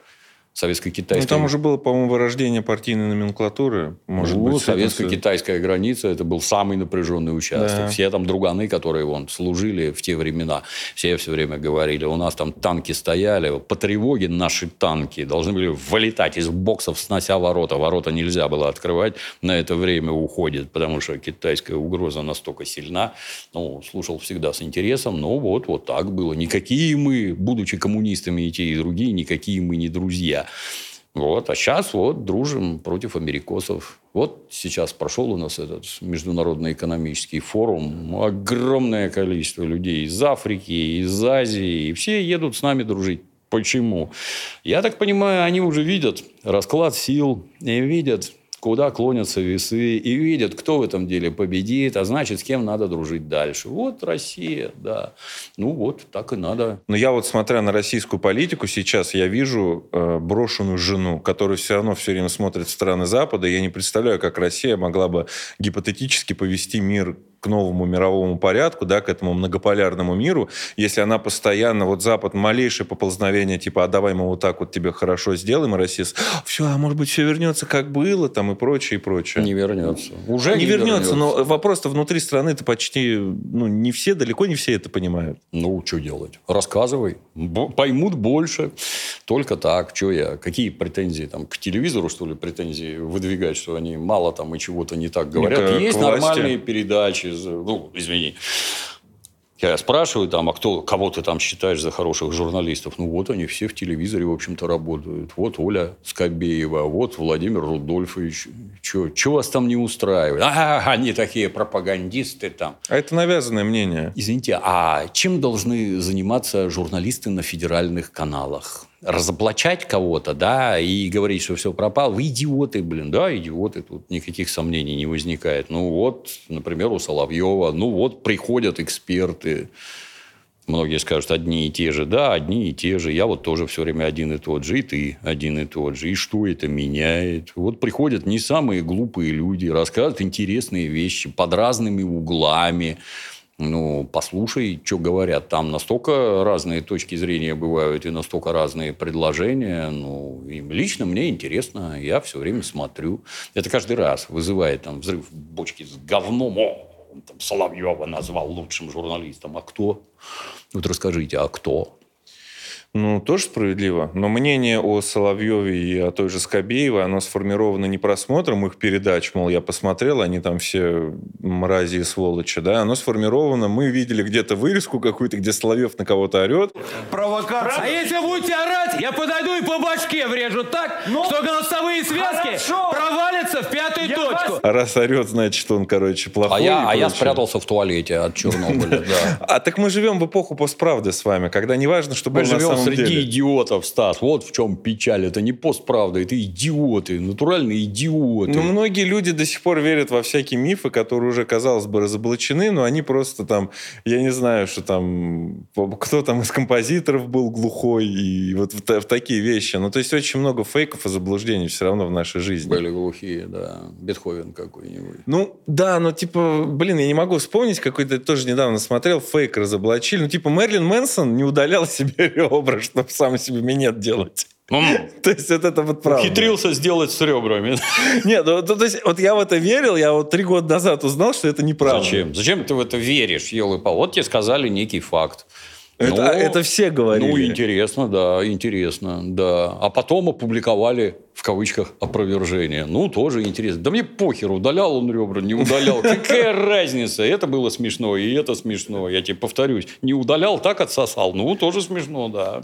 Ну, Советско-китайская там уже было, по-моему, вырождение партийной номенклатуры. Может ну, быть, советско-китайская граница это был самый напряженный участок. Да. Все там друганы, которые вон, служили в те времена, все все время говорили, у нас там танки стояли, по тревоге наши танки должны были вылетать из боксов, снося ворота. Ворота нельзя было открывать, на это время уходит, потому что китайская угроза настолько сильна. Ну, слушал всегда с интересом, но вот, вот так было. Никакие мы, будучи коммунистами и те, и другие, никакие мы не друзья. Вот. А сейчас вот дружим против америкосов. Вот сейчас прошел у нас этот международный экономический форум. Огромное количество людей из Африки, из Азии. И все едут с нами дружить. Почему? Я так понимаю, они уже видят расклад сил и видят, куда клонятся весы, и видят, кто в этом деле победит, а значит, с кем надо дружить дальше. Вот Россия, да. Ну вот, так и надо. Но я вот, смотря на российскую политику, сейчас я вижу э, брошенную жену, которая все равно все время смотрит в страны Запада. Я не представляю, как Россия могла бы гипотетически повести мир к новому мировому порядку, да, к этому многополярному миру, если она постоянно, вот Запад, малейшее поползновение, типа, а давай мы вот так вот тебе хорошо сделаем, и Россия, все, а может быть, все вернется, как было, там, и прочее, и прочее. Не вернется. Уже не, не вернется, вернется. но вопрос-то внутри страны-то почти, ну, не все, далеко не все это понимают. Ну, что делать? Рассказывай. Бо- Поймут больше. Только так. Что я? Какие претензии? Там, к телевизору, что ли, претензии выдвигать, что они мало там и чего-то не так говорят? к- Есть нормальные передачи. Ну, извини. Я спрашиваю там, а кто, кого ты там считаешь за хороших журналистов? Ну, вот они все в телевизоре, в общем-то, работают. Вот Оля Скобеева, вот Владимир Рудольфович. Чего вас там не устраивает? А, они такие пропагандисты там. А это навязанное мнение. Извините, а чем должны заниматься журналисты на федеральных каналах? Разоблачать кого-то, да, и говорить, что все пропало. Вы идиоты, блин, да, идиоты, тут никаких сомнений не возникает. Ну вот, например, у Соловьева, ну вот приходят эксперты, Многие скажут, одни и те же. Да, одни и те же. Я вот тоже все время один и тот же. И ты один и тот же. И что это меняет? Вот приходят не самые глупые люди, рассказывают интересные вещи под разными углами. Ну, послушай, что говорят. Там настолько разные точки зрения бывают и настолько разные предложения. Ну, и лично мне интересно. Я все время смотрю. Это каждый раз вызывает там взрыв бочки с говном. О, там Соловьева назвал лучшим журналистом. А кто? Вот расскажите, а кто? Ну, тоже справедливо. Но мнение о Соловьеве и о той же Скобеевой, оно сформировано не просмотром их передач, мол, я посмотрел, они там все мрази и сволочи, да, оно сформировано, мы видели где-то вырезку какую-то, где Соловьев на кого-то орет. Провокация. А если будете орать, я подойду и по башке врежу так, что голосовые связки провалятся в пятую точку. А раз орет, значит, он, короче, плохой. А я, а я спрятался в туалете от Чернобыля, да. А так мы живем в эпоху постправды с вами, когда не важно, что было Мы на живем самом среди деле. идиотов, Стас. Вот в чем печаль. Это не постправда, это идиоты, натуральные идиоты. Ну, многие люди до сих пор верят во всякие мифы, которые уже, казалось бы, разоблачены, но они просто там, я не знаю, что там, кто там из композиторов был глухой, и вот в, в такие вещи. Ну, то есть очень много фейков и заблуждений все равно в нашей жизни. Были глухие, да. Бетховен какой-нибудь. Ну, да, но типа, блин, я не могу вспомнить, какой-то тоже недавно смотрел, фейк разоблачили. Ну, типа, Мерлин Мэнсон не удалял <laughs> себе ребра, чтобы сам себе минет делать. <laughs> То есть вот это вот правда. Ухитрился сделать с ребрами. <laughs> Нет, ну, то, то есть вот я в это верил, я вот три года назад узнал, что это неправда. Зачем? Зачем ты в это веришь, елы Вот тебе сказали некий факт. Это- а это все говорили. Ну, интересно, да, интересно, да. А потом опубликовали, в кавычках, опровержение. Ну, тоже интересно. Да мне похер, удалял он ребра, не удалял. <laughs> Какая разница? Это было смешно, и это смешно. Я тебе повторюсь. Не удалял, так отсосал. Ну, тоже смешно, да.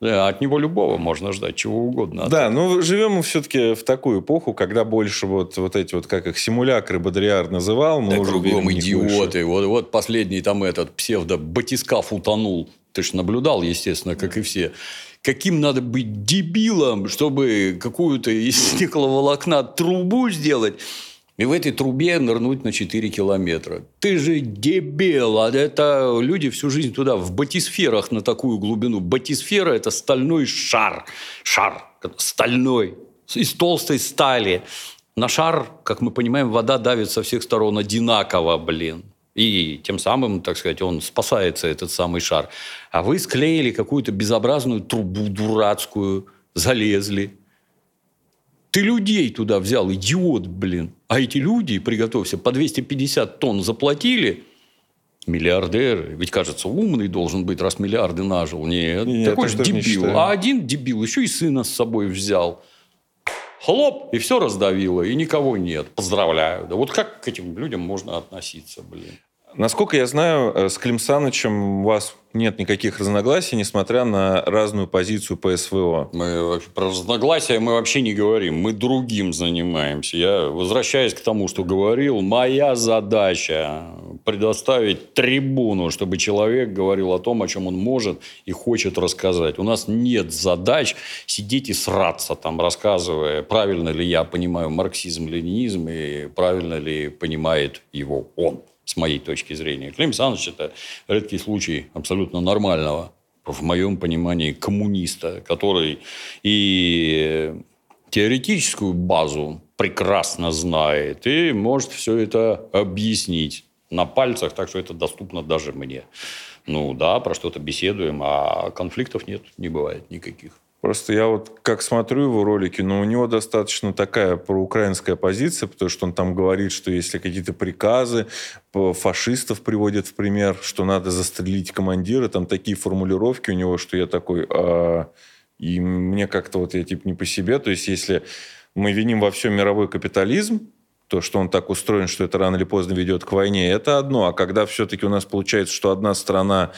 Да, от него любого можно ждать, чего угодно. Да, ну живем мы все-таки в такую эпоху, когда больше вот, вот эти вот, как их, симулякры Бодриар называл. Мы Да уже кругом верим идиоты. Вот, вот последний там этот псевдо-батискаф утонул. Ты же наблюдал, естественно, как и все. Каким надо быть дебилом, чтобы какую-то из стекловолокна трубу сделать, и в этой трубе нырнуть на 4 километра. Ты же дебил. А это люди всю жизнь туда, в батисферах на такую глубину. Батисфера – это стальной шар. Шар стальной, из толстой стали. На шар, как мы понимаем, вода давит со всех сторон одинаково, блин. И тем самым, так сказать, он спасается, этот самый шар. А вы склеили какую-то безобразную трубу дурацкую, залезли. Ты людей туда взял, идиот, блин. А эти люди, приготовься, по 250 тонн заплатили, миллиардеры. Ведь, кажется, умный должен быть, раз миллиарды нажил. Нет, Не, такой же дебил. А один дебил еще и сына с собой взял. Хлоп, и все раздавило, и никого нет. Поздравляю. Да вот как к этим людям можно относиться, блин? Насколько я знаю, э, с Клим Санычем у вас нет никаких разногласий, несмотря на разную позицию по СВО. Мы про разногласия мы вообще не говорим. Мы другим занимаемся. Я возвращаюсь к тому, что говорил. Моя задача предоставить трибуну, чтобы человек говорил о том, о чем он может и хочет рассказать. У нас нет задач сидеть и сраться там, рассказывая, правильно ли я понимаю марксизм, ленинизм и правильно ли понимает его он, с моей точки зрения. Клим Саныч – это редкий случай абсолютно нормального в моем понимании, коммуниста, который и теоретическую базу прекрасно знает и может все это объяснить на пальцах, так что это доступно даже мне. Ну да, про что-то беседуем, а конфликтов нет, не бывает никаких. Просто я вот как смотрю его ролики, но у него достаточно такая проукраинская позиция, потому что он там говорит, что если какие-то приказы фашистов приводят в пример, что надо застрелить командира, там такие формулировки у него, что я такой... «А». И мне как-то вот я типа не по себе. То есть если мы виним во всем мировой капитализм, то, что он так устроен, что это рано или поздно ведет к войне, это одно. А когда все-таки у нас получается, что одна страна,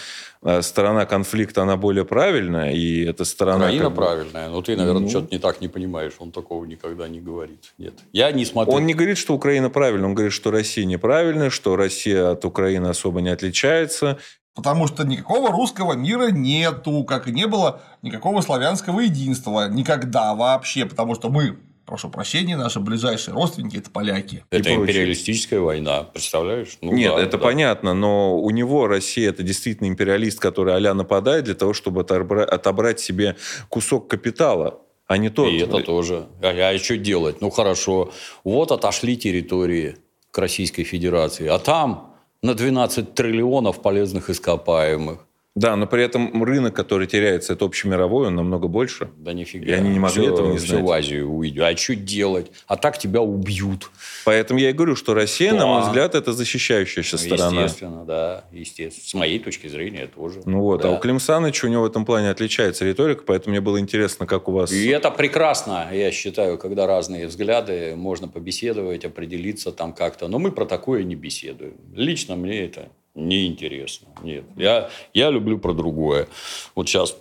э, сторона конфликта, она более правильная, и эта сторона... Украина как бы- правильная, но ты, наверное, Ну. что-то не так не понимаешь. Он такого никогда не говорит. Нет. Я не смотрю. Он не говорит, что Украина правильная, он говорит, что Россия неправильная, что Россия от Украины особо не отличается. Потому что никакого русского мира нету, как и не было никакого славянского единства. Никогда вообще. Потому что мы, прошу прощения, наши ближайшие родственники – это поляки. Это и прочее. империалистическая война, представляешь? Ну Нет, да, это да. понятно, но у него Россия это действительно империалист, который а нападает для того, чтобы отобра- отобрать себе кусок капитала, а не тот. И это тоже. А, а что делать? Ну хорошо, вот отошли территории к Российской Федерации, а там на 12 триллионов полезных ископаемых. Да, но при этом рынок, который теряется, это общемировой, он намного больше. Да нифига. И они не могли Всё- этого не всё знать. в Азию уйдет. А что делать? А так тебя убьют. Поэтому я и говорю, что Россия, на мой Да. взгляд, это защищающаяся Ну, сторона. Естественно, да. Естественно. С моей точки зрения тоже. Ну вот, а Да. у Клим Саныча у него в этом плане отличается риторика, поэтому мне было интересно, как у вас... И это прекрасно, я считаю, когда разные взгляды, можно побеседовать, определиться там как-то. Но мы про такое не беседуем. Лично мне это неинтересно. Нет. Я, я люблю про другое. Вот сейчас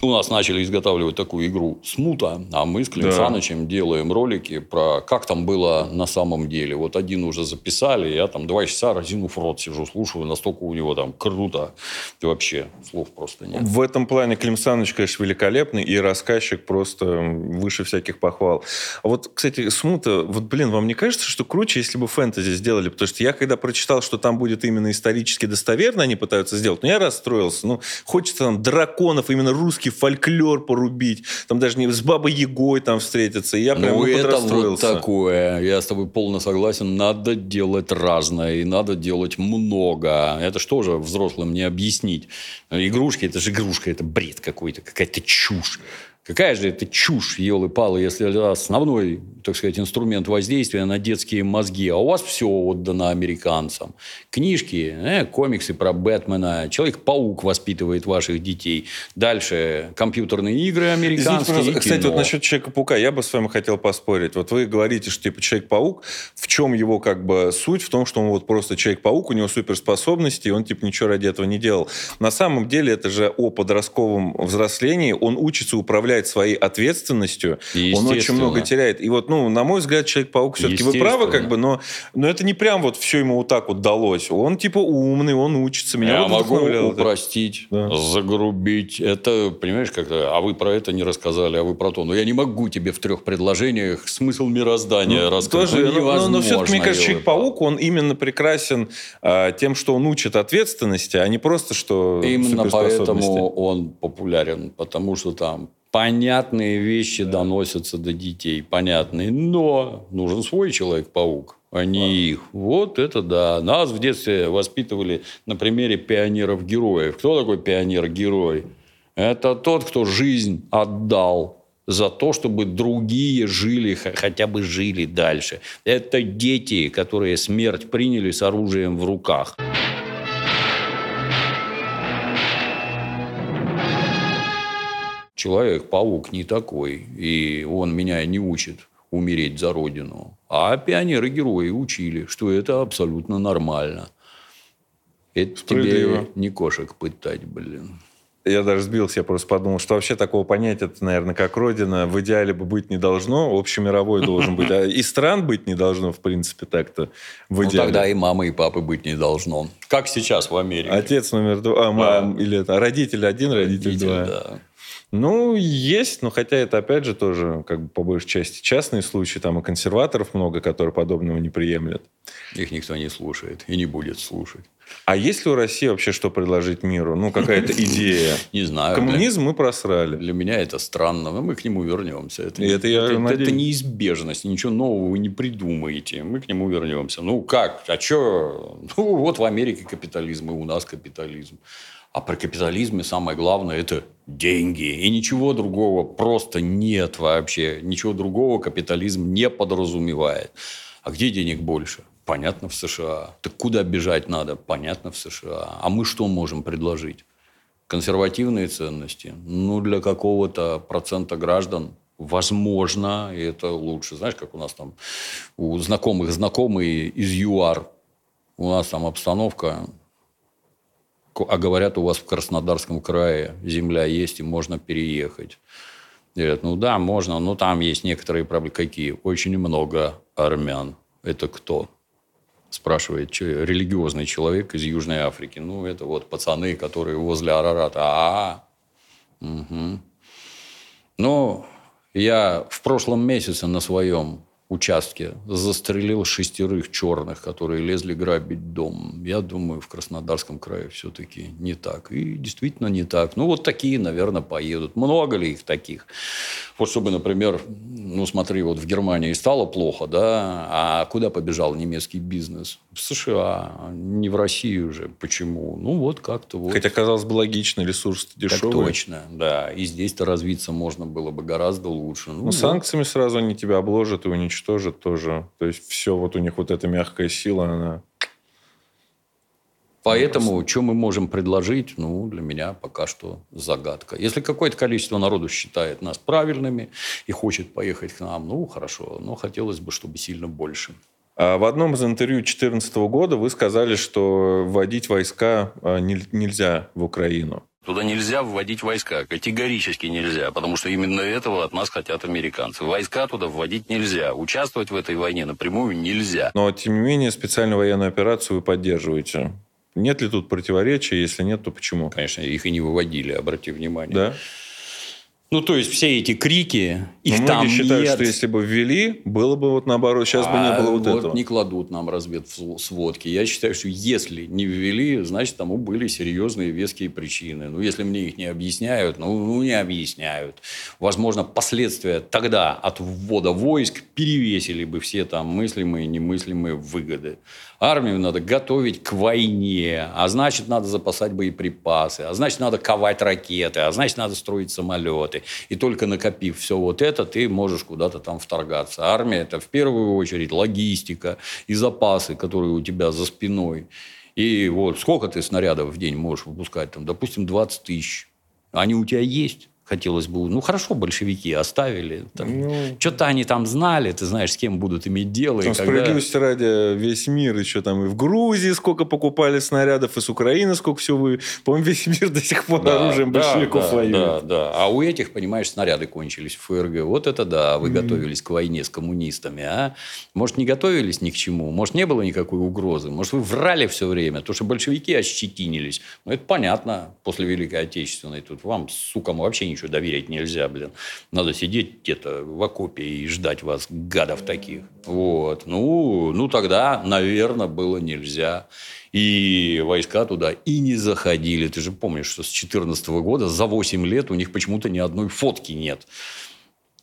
у нас начали изготавливать такую игру «Смута», а мы с Клим Да. Делаем ролики про как там было на самом деле. Вот один уже записали, я там два часа разинув рот сижу, слушаю, настолько у него там круто. И вообще слов просто нет. В этом плане Клим Саныч, конечно, великолепный, и рассказчик просто выше всяких похвал. А вот, кстати, Смута, вот, блин, вам не кажется, что круче, если бы фэнтези сделали? Потому что я, когда прочитал, что там будет именно исторически достоверно, они пытаются сделать, ну, я расстроился. Ну, хочется там драконов, именно русский фольклор порубить, там даже не с Бабой Ягой там встретиться, и я прям Ну, это вот такое. Я с тобой полно согласен. Надо делать разное. И надо делать много. Это что же взрослым не объяснить? Игрушки – это же игрушка. Это бред какой-то. Какая-то чушь. Какая же это чушь, елы-палы, если это основной, так сказать, инструмент воздействия на детские мозги, а у вас все отдано американцам. Книжки, э, комиксы про Бэтмена, Человек-паук воспитывает ваших детей. Дальше компьютерные игры Извините, американские пожалуйста, и кстати, вот насчет Человека-паука я бы с вами хотел поспорить. Вот вы говорите, что типа Человек-паук, в чем его как бы суть? В том, что он вот просто Человек-паук, у него суперспособности, и он типа ничего ради этого не делал. На самом деле это же о подростковом взрослении. Он учится управлять своей ответственностью. Он очень много теряет. И вот, ну, на мой взгляд, Человек-паук все-таки вы правы, как бы, но, но это не прям вот все ему вот так вот далось. Он типа умный, он учится. Меня Я вот могу упростить, загрубить. Это, понимаешь, как-то, а вы про это не рассказали, а вы про то. Но я не могу тебе в трех предложениях смысл мироздания Ну, рассказать. Тоже, Ну, но, но, все-таки, мне кажется. Человек-паук, он именно прекрасен а, тем, что он учит ответственности, а не просто, что Именно поэтому он популярен, потому что там понятные вещи доносятся до детей, понятные, но нужен свой Человек-паук, а не их. Вот это да. Нас в детстве воспитывали на примере пионеров-героев. Кто такой пионер-герой? Это тот, кто жизнь отдал за то, чтобы другие жили, хотя бы жили дальше. Это дети, которые смерть приняли с оружием в руках. Человек-паук не такой, и он меня не учит умереть за родину. А пионеры-герои учили, что это абсолютно нормально. Это тебе не кошек пытать, блин. Я даже сбился, я просто подумал, что вообще такого понятия, наверное, как Родина, в идеале бы быть не должно, общемировой должен быть. А и стран быть не должно, в принципе, так-то в Ну, идеале. тогда и мамы, и папы быть не должно. Как сейчас в Америке. Отец номер два, а, мам, или это, родитель один, родитель, Родитель, два. да. Ну, есть, но хотя это, опять же, тоже, как бы, по большей части, частные случаи. Там и консерваторов много, которые подобного не приемлят. Их никто не слушает и не будет слушать. А есть ли у России вообще что предложить миру? Ну, какая-то <laughs> идея? Не знаю. Коммунизм мы просрали. Для меня это странно, но мы к нему вернемся. Это, И это я это, надеюсь. это неизбежность, ничего нового вы не придумаете. Мы к нему вернемся. Ну как? А что? <laughs> Ну вот в Америке капитализм, и у нас капитализм. А при капитализме самое главное – это деньги. И ничего другого просто нет вообще. Ничего другого капитализм не подразумевает. А где денег больше? Понятно, в США. Так куда бежать надо? Понятно, в США. А мы что можем предложить? Консервативные ценности? Ну, для какого-то процента граждан Возможно, и это лучше. Знаешь, как у нас там у знакомых знакомые из ЮАР. У нас там обстановка, а говорят, у вас в Краснодарском крае земля есть и можно переехать. Говорят, ну да, можно, но там есть некоторые проблемы. Какие? Очень много армян. Это кто? Спрашивает че- религиозный человек из Южной Африки. Ну, это вот пацаны, которые возле Арарата. А, Мгм. Ну, я в прошлом месяце на своем участке застрелил шестерых черных, которые лезли грабить дом. Я думаю, в Краснодарском крае все-таки не так. И действительно не так. Ну, вот такие, наверное, поедут. Много ли их таких? Вот чтобы, например, ну, смотри, вот в Германии стало плохо, да, а куда побежал немецкий бизнес? В США, не в Россию уже. Почему? Ну, вот как-то вот. Хотя, казалось бы, логично, ресурс Так дешевый. точно, да. И здесь-то развиться можно было бы гораздо лучше. Ну, вот. санкциями сразу они тебя обложат и уничтожат тоже. То есть, все, вот у них вот эта мягкая сила, она... Поэтому, что мы можем предложить, ну, для меня пока что загадка. Если какое-то количество народу считает нас правильными и хочет поехать к нам, ну, хорошо. Но хотелось бы, чтобы сильно больше. А В одном из интервью 2014 года вы сказали, что вводить войска а, не- нельзя в Украину. Туда нельзя вводить войска, категорически нельзя, потому что именно этого от нас хотят американцы. Войска туда вводить нельзя, участвовать в этой войне напрямую нельзя. Но, тем не менее, специальную военную операцию вы поддерживаете. Нет ли тут противоречия? Если нет, то почему? Конечно, их и не выводили, обрати внимание. Да? Ну, то есть, все эти крики, Но их многие там считают, нет. что если бы ввели, было бы вот наоборот. Сейчас бы не А было вот, этого. не кладут нам разведсводки. Я считаю, что если не ввели, значит, тому были серьезные веские причины. Ну, если мне их не объясняют, ну, ну, не объясняют. Возможно, последствия тогда от ввода войск перевесили бы все там мыслимые и немыслимые выгоды. Армию надо готовить к войне, а значит, надо запасать боеприпасы, а значит, надо ковать ракеты, а значит, надо строить самолеты. И только накопив все вот это, ты можешь куда-то там вторгаться. Армия – это в первую очередь логистика и запасы, которые у тебя за спиной. И вот сколько ты снарядов в день можешь выпускать? Там, допустим, 20 тысяч. Они у тебя есть? Хотелось бы, ну хорошо, большевики оставили. Что-то они там знали, ты знаешь, с кем будут иметь дело. и Там, когда- справедливости ради, весь мир еще там и в Грузии сколько покупали снарядов, и с Украины сколько всего вы... По-моему, весь мир до сих пор Да, оружием да, большевиков да, воюет. Да, да. А у этих, понимаешь, снаряды кончились в ФРГ. Вот это да, вы готовились к войне с коммунистами. А? Может, не готовились ни к чему? Может, не было никакой угрозы? Может, вы врали все время? То, что большевики ощетинились. Ну, это понятно после Великой Отечественной. Тут вам, сукам, вообще ничего доверять нельзя, блин. Надо сидеть где-то в окопе и ждать вас, гадов таких. Вот. Ну, ну тогда, наверное, было нельзя. И войска туда и не заходили. Ты же помнишь, что с 2014 года за 8 лет у них почему-то ни одной фотки нет.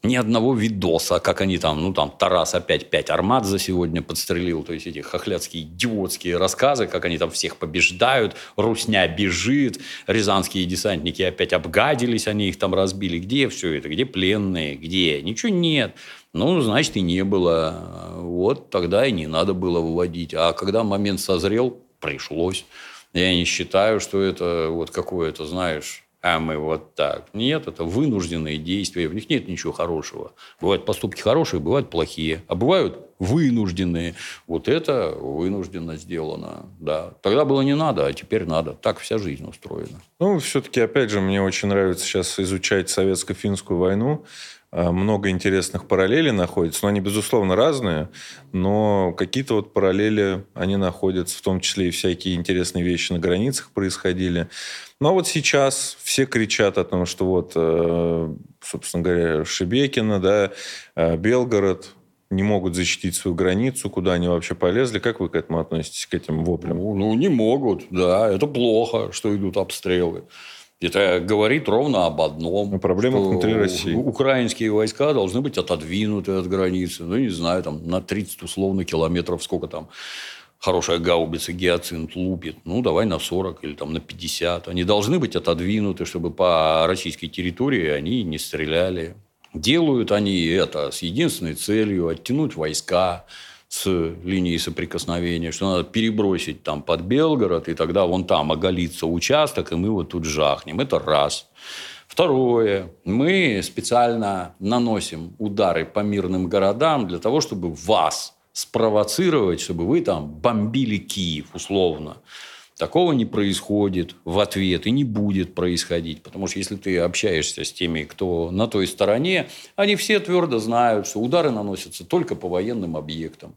Ни одного видоса, как они там, ну там Тарас опять 5 армат за сегодня подстрелил. То есть эти хохлядские идиотские рассказы, как они там всех побеждают, Русня бежит, рязанские десантники опять обгадились, они их там разбили. Где все это? Где пленные? Где? Ничего нет. Ну, значит, и не было. Вот тогда и не надо было выводить. А когда момент созрел, пришлось. Я не считаю, что это вот какое-то, знаешь, а мы вот так. Нет, это вынужденные действия, в них нет ничего хорошего. Бывают поступки хорошие, бывают плохие, а бывают вынужденные. Вот это вынужденно сделано, да. Тогда было не надо, а теперь надо. Так вся жизнь устроена. Ну, все-таки, опять же, мне очень нравится сейчас изучать советско-финскую войну. А, Много интересных параллелей находится. Но они, безусловно, разные. Но какие-то вот параллели, они находятся. В том числе и всякие интересные вещи на границах происходили. Но вот сейчас все кричат о том, что вот, э, собственно говоря, Шебекина, да, э, Белгород не могут защитить свою границу, куда они вообще полезли. Как вы к этому относитесь, к этим воплям? Ну, ну, не могут, да. Это плохо, что идут обстрелы. Это говорит ровно об одном. проблема что внутри России. Украинские войска должны быть отодвинуты от границы. Ну, не знаю, там на 30 условно километров, сколько там хорошая гаубица гиацинт лупит. Ну, давай на 40 или там на 50. Они должны быть отодвинуты, чтобы по российской территории они не стреляли. Делают они это с единственной целью – оттянуть войска с линии соприкосновения, что надо перебросить там под Белгород, и тогда вон там оголится участок, и мы вот тут жахнем. Это раз. Второе. Мы специально наносим удары по мирным городам для того, чтобы вас спровоцировать, чтобы вы там бомбили Киев условно. Такого не происходит в ответ и не будет происходить. Потому что если ты общаешься с теми, кто на той стороне, они все твердо знают, что удары наносятся только по военным объектам.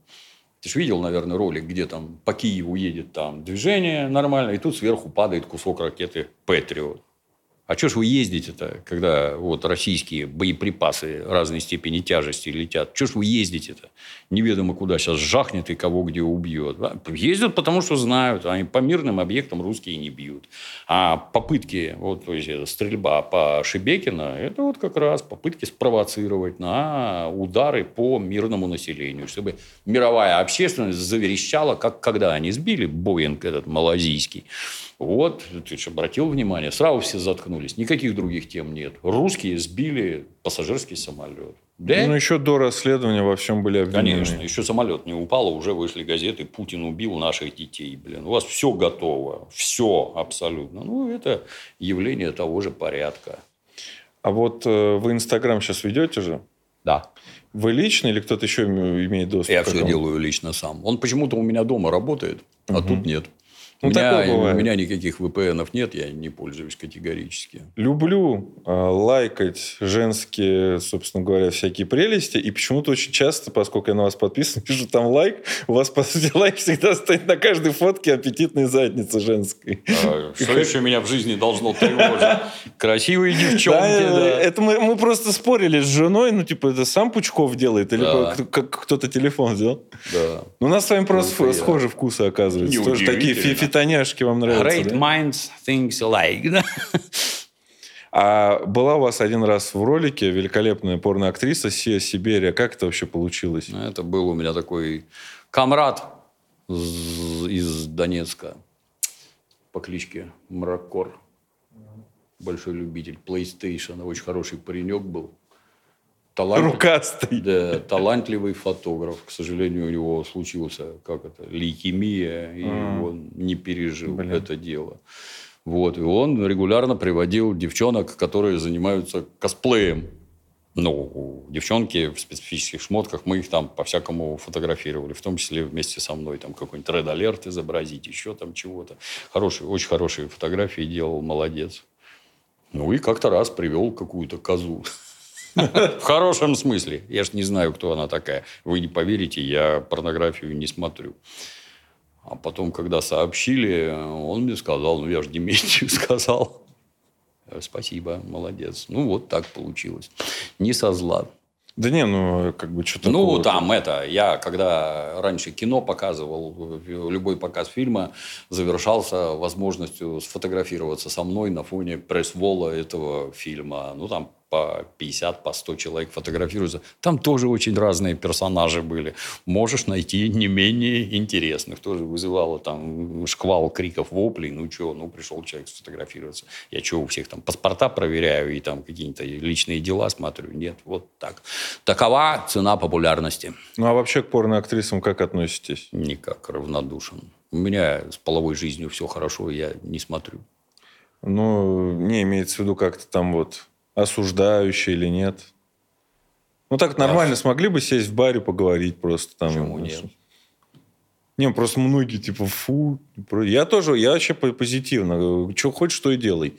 Ты же видел, наверное, ролик, где там по Киеву едет там движение нормально, и тут сверху падает кусок ракеты «Патриот». А что ж вы ездите-то, когда вот российские боеприпасы разной степени тяжести летят? Что ж вы ездите-то? Неведомо куда сейчас жахнет и кого где убьет. А, Ездят, потому что знают. Они по мирным объектам русские не бьют. А попытки, вот то есть, это стрельба по Шебекина, это вот как раз попытки спровоцировать на удары по мирному населению. Чтобы мировая общественность заверещала, как когда они сбили Боинг этот малазийский. Вот, ты же обратил внимание, сразу все заткнулись. Никаких других тем нет. Русские сбили пассажирский самолет. Да? Ну, еще до расследования во всем были обвинены. Конечно, еще самолет не упал, а уже вышли газеты «Путин убил наших детей». Блин, у вас все готово, все абсолютно. Ну, это явление того же порядка. А вот э, вы Инстаграм сейчас ведете же? Да. Вы лично или кто-то еще им- имеет доступ? Я все делаю лично сам. Он почему-то у меня дома работает, а тут нет. Ну, у, меня, у меня никаких VPN нет, я не пользуюсь категорически. Люблю э, лайкать женские, собственно говоря, всякие прелести. И почему-то очень часто, поскольку я на вас подписан, <laughs> вижу там лайк. У вас, по сути, <laughs> лайк всегда стоит на каждой фотке аппетитной задницы женской. А Что еще меня в жизни должно тревожить? Красивые девчонки, Да. Это мы, просто спорили с женой, ну, типа, это сам Пучков делает, или кто-то телефон сделал? Да. Ну, у нас с вами просто Ну, ф- схожи вкусы, оказывается. Тоже такие фитоняшки вам нравятся, Great да? minds things alike. да? А была у вас один раз в ролике великолепная порноактриса Сия Сибирия. Как это вообще получилось? Это был у меня такой комрад из Донецка по кличке Мракор. Большой любитель PlayStation. Очень хороший паренек был. Талант- Рукастый. Да, талантливый фотограф. К сожалению, у него случился, как это, лейкемия, и А. он не пережил это дело. Вот, и он регулярно приводил девчонок, которые занимаются косплеем. Ну, девчонки в специфических шмотках, мы их там по-всякому фотографировали, в том числе вместе со мной, там какой-нибудь Alert изобразить, еще там чего-то. Хорошие, очень хорошие фотографии делал, молодец. Ну, и как-то раз привел какую-то козу. В хорошем смысле. Я ж не знаю, кто она такая. Вы не поверите, я порнографию не смотрю. А потом, когда сообщили, он мне сказал, ну, я же Дементию <laughs> сказал. Спасибо, молодец. Ну, вот так получилось. Не со зла. Да не, ну, как бы что-то... Ну, там это, я когда раньше кино показывал, любой показ фильма завершался возможностью сфотографироваться со мной на фоне пресс-вола этого фильма. Ну, там по 50, по 100 человек фотографируются. Там тоже очень разные персонажи были. Можешь найти не менее интересных. Тоже вызывало там шквал криков, воплей. Ну, что, ну, пришел человек сфотографироваться. Я что, у всех там паспорта проверяю и там какие-то личные дела смотрю? Нет, вот так. Такова цена популярности. Ну, а вообще к порноактрисам как относитесь? Никак, равнодушен. У меня с половой жизнью все хорошо, я не смотрю. Ну, не имеется в виду как-то там вот осуждающие или нет. Ну, так нормально смогли бы сесть в баре, поговорить просто там. Почему нет? Не, просто многие типа, фу. Я тоже, я вообще по- позитивно. Что хочешь, то и делай.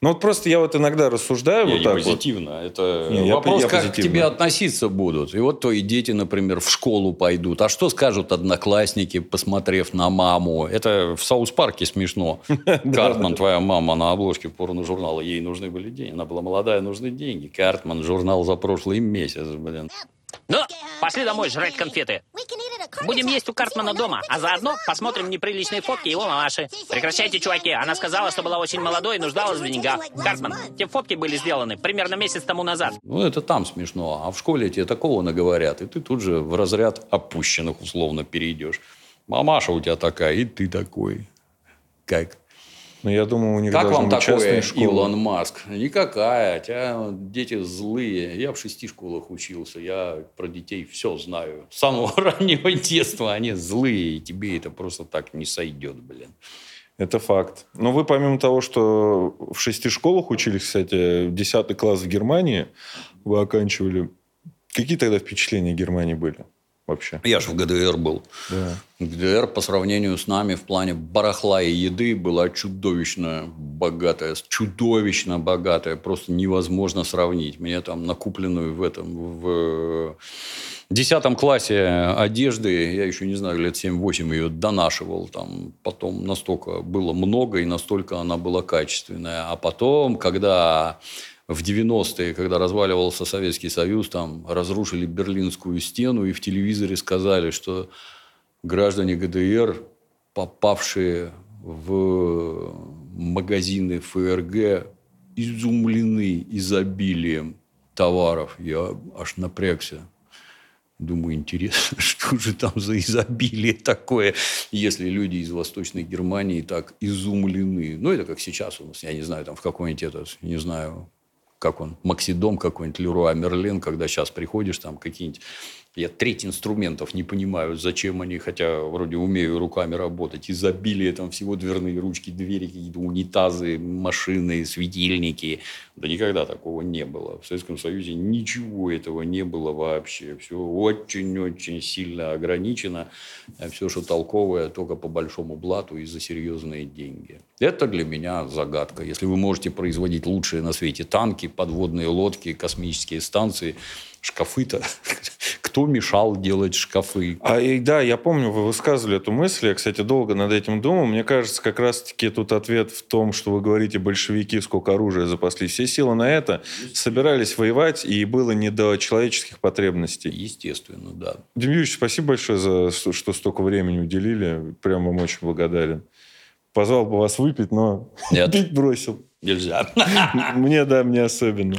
Ну, вот просто я вот иногда рассуждаю Я вот не так вот. позитивно. Это Не, я вопрос, я как к позитивно. тебе относиться будут. И вот твои дети, например, в школу пойдут. А что скажут одноклассники, посмотрев на маму? Это в Саус-парке смешно. <laughs> Картман, твоя мама на обложке порно-журнала, ей нужны были деньги. Она была молодая, нужны деньги. Картман, журнал за прошлый месяц, блин. Ну, пошли домой жрать конфеты. Будем есть у Картмана дома, а заодно посмотрим неприличные фотки его мамаши. Прекращайте, чуваки. Она сказала, что была очень молодой и нуждалась в деньгах. Картман, те фотки были сделаны примерно месяц тому назад. Ну, это там смешно. А в школе тебе такого наговорят, и ты тут же в разряд опущенных условно перейдешь. Мамаша у тебя такая, и ты такой. Как? Ну, я думаю, у них Как вам такое, школы. Илон Маск? Никакая. У тебя дети злые. Я в шести школах учился. Я про детей все знаю. С самого <laughs> раннего детства они злые. И тебе это просто так не сойдет, блин. Это факт. Но вы, помимо того, что в шести школах учились, кстати, 10 класс в Германии вы оканчивали. Какие тогда впечатления Германии были вообще? Я же в ГДР был. Да. ГДР по сравнению с нами в плане барахла и еды была чудовищно богатая, чудовищно богатая, просто невозможно сравнить. Мне там накупленную в этом, в десятом классе одежды, я еще не знаю, лет 7-8 ее донашивал, там потом настолько было много и настолько она была качественная. А потом, когда в 90-е, когда разваливался Советский Союз, там разрушили Берлинскую стену и в телевизоре сказали, что граждане ГДР, попавшие в магазины ФРГ, изумлены изобилием товаров. Я аж напрягся. Думаю, интересно, <laughs> что же там за изобилие такое, если люди из Восточной Германии так изумлены. Ну, это как сейчас у нас, я не знаю, там в какой-нибудь этот, не знаю, как он, Максидом какой-нибудь, Леруа Мерлен, когда сейчас приходишь, там какие-нибудь я треть инструментов не понимаю, зачем они, хотя вроде умею руками работать. Изобилие там всего дверные ручки, двери, какие-то унитазы, машины, светильники. Да никогда такого не было. В Советском Союзе ничего этого не было вообще. Все очень-очень сильно ограничено. А все, что толковое, только по большому блату и за серьезные деньги. Это для меня загадка. Если вы можете производить лучшие на свете танки, подводные лодки, космические станции, шкафы-то <laughs> кто мешал делать шкафы? А и да, я помню, вы высказывали эту мысль. Я, кстати, долго над этим думал. Мне кажется, как раз-таки тут ответ в том, что вы говорите, большевики сколько оружия запасли. Все силы на это собирались воевать, и было не до человеческих потребностей. Естественно, да. Юрьевич, спасибо большое за что столько времени уделили. Прям вам очень благодарен. Позвал бы вас выпить, но Нет. <laughs> пить бросил. Нельзя. <laughs> Мне, да, мне особенно.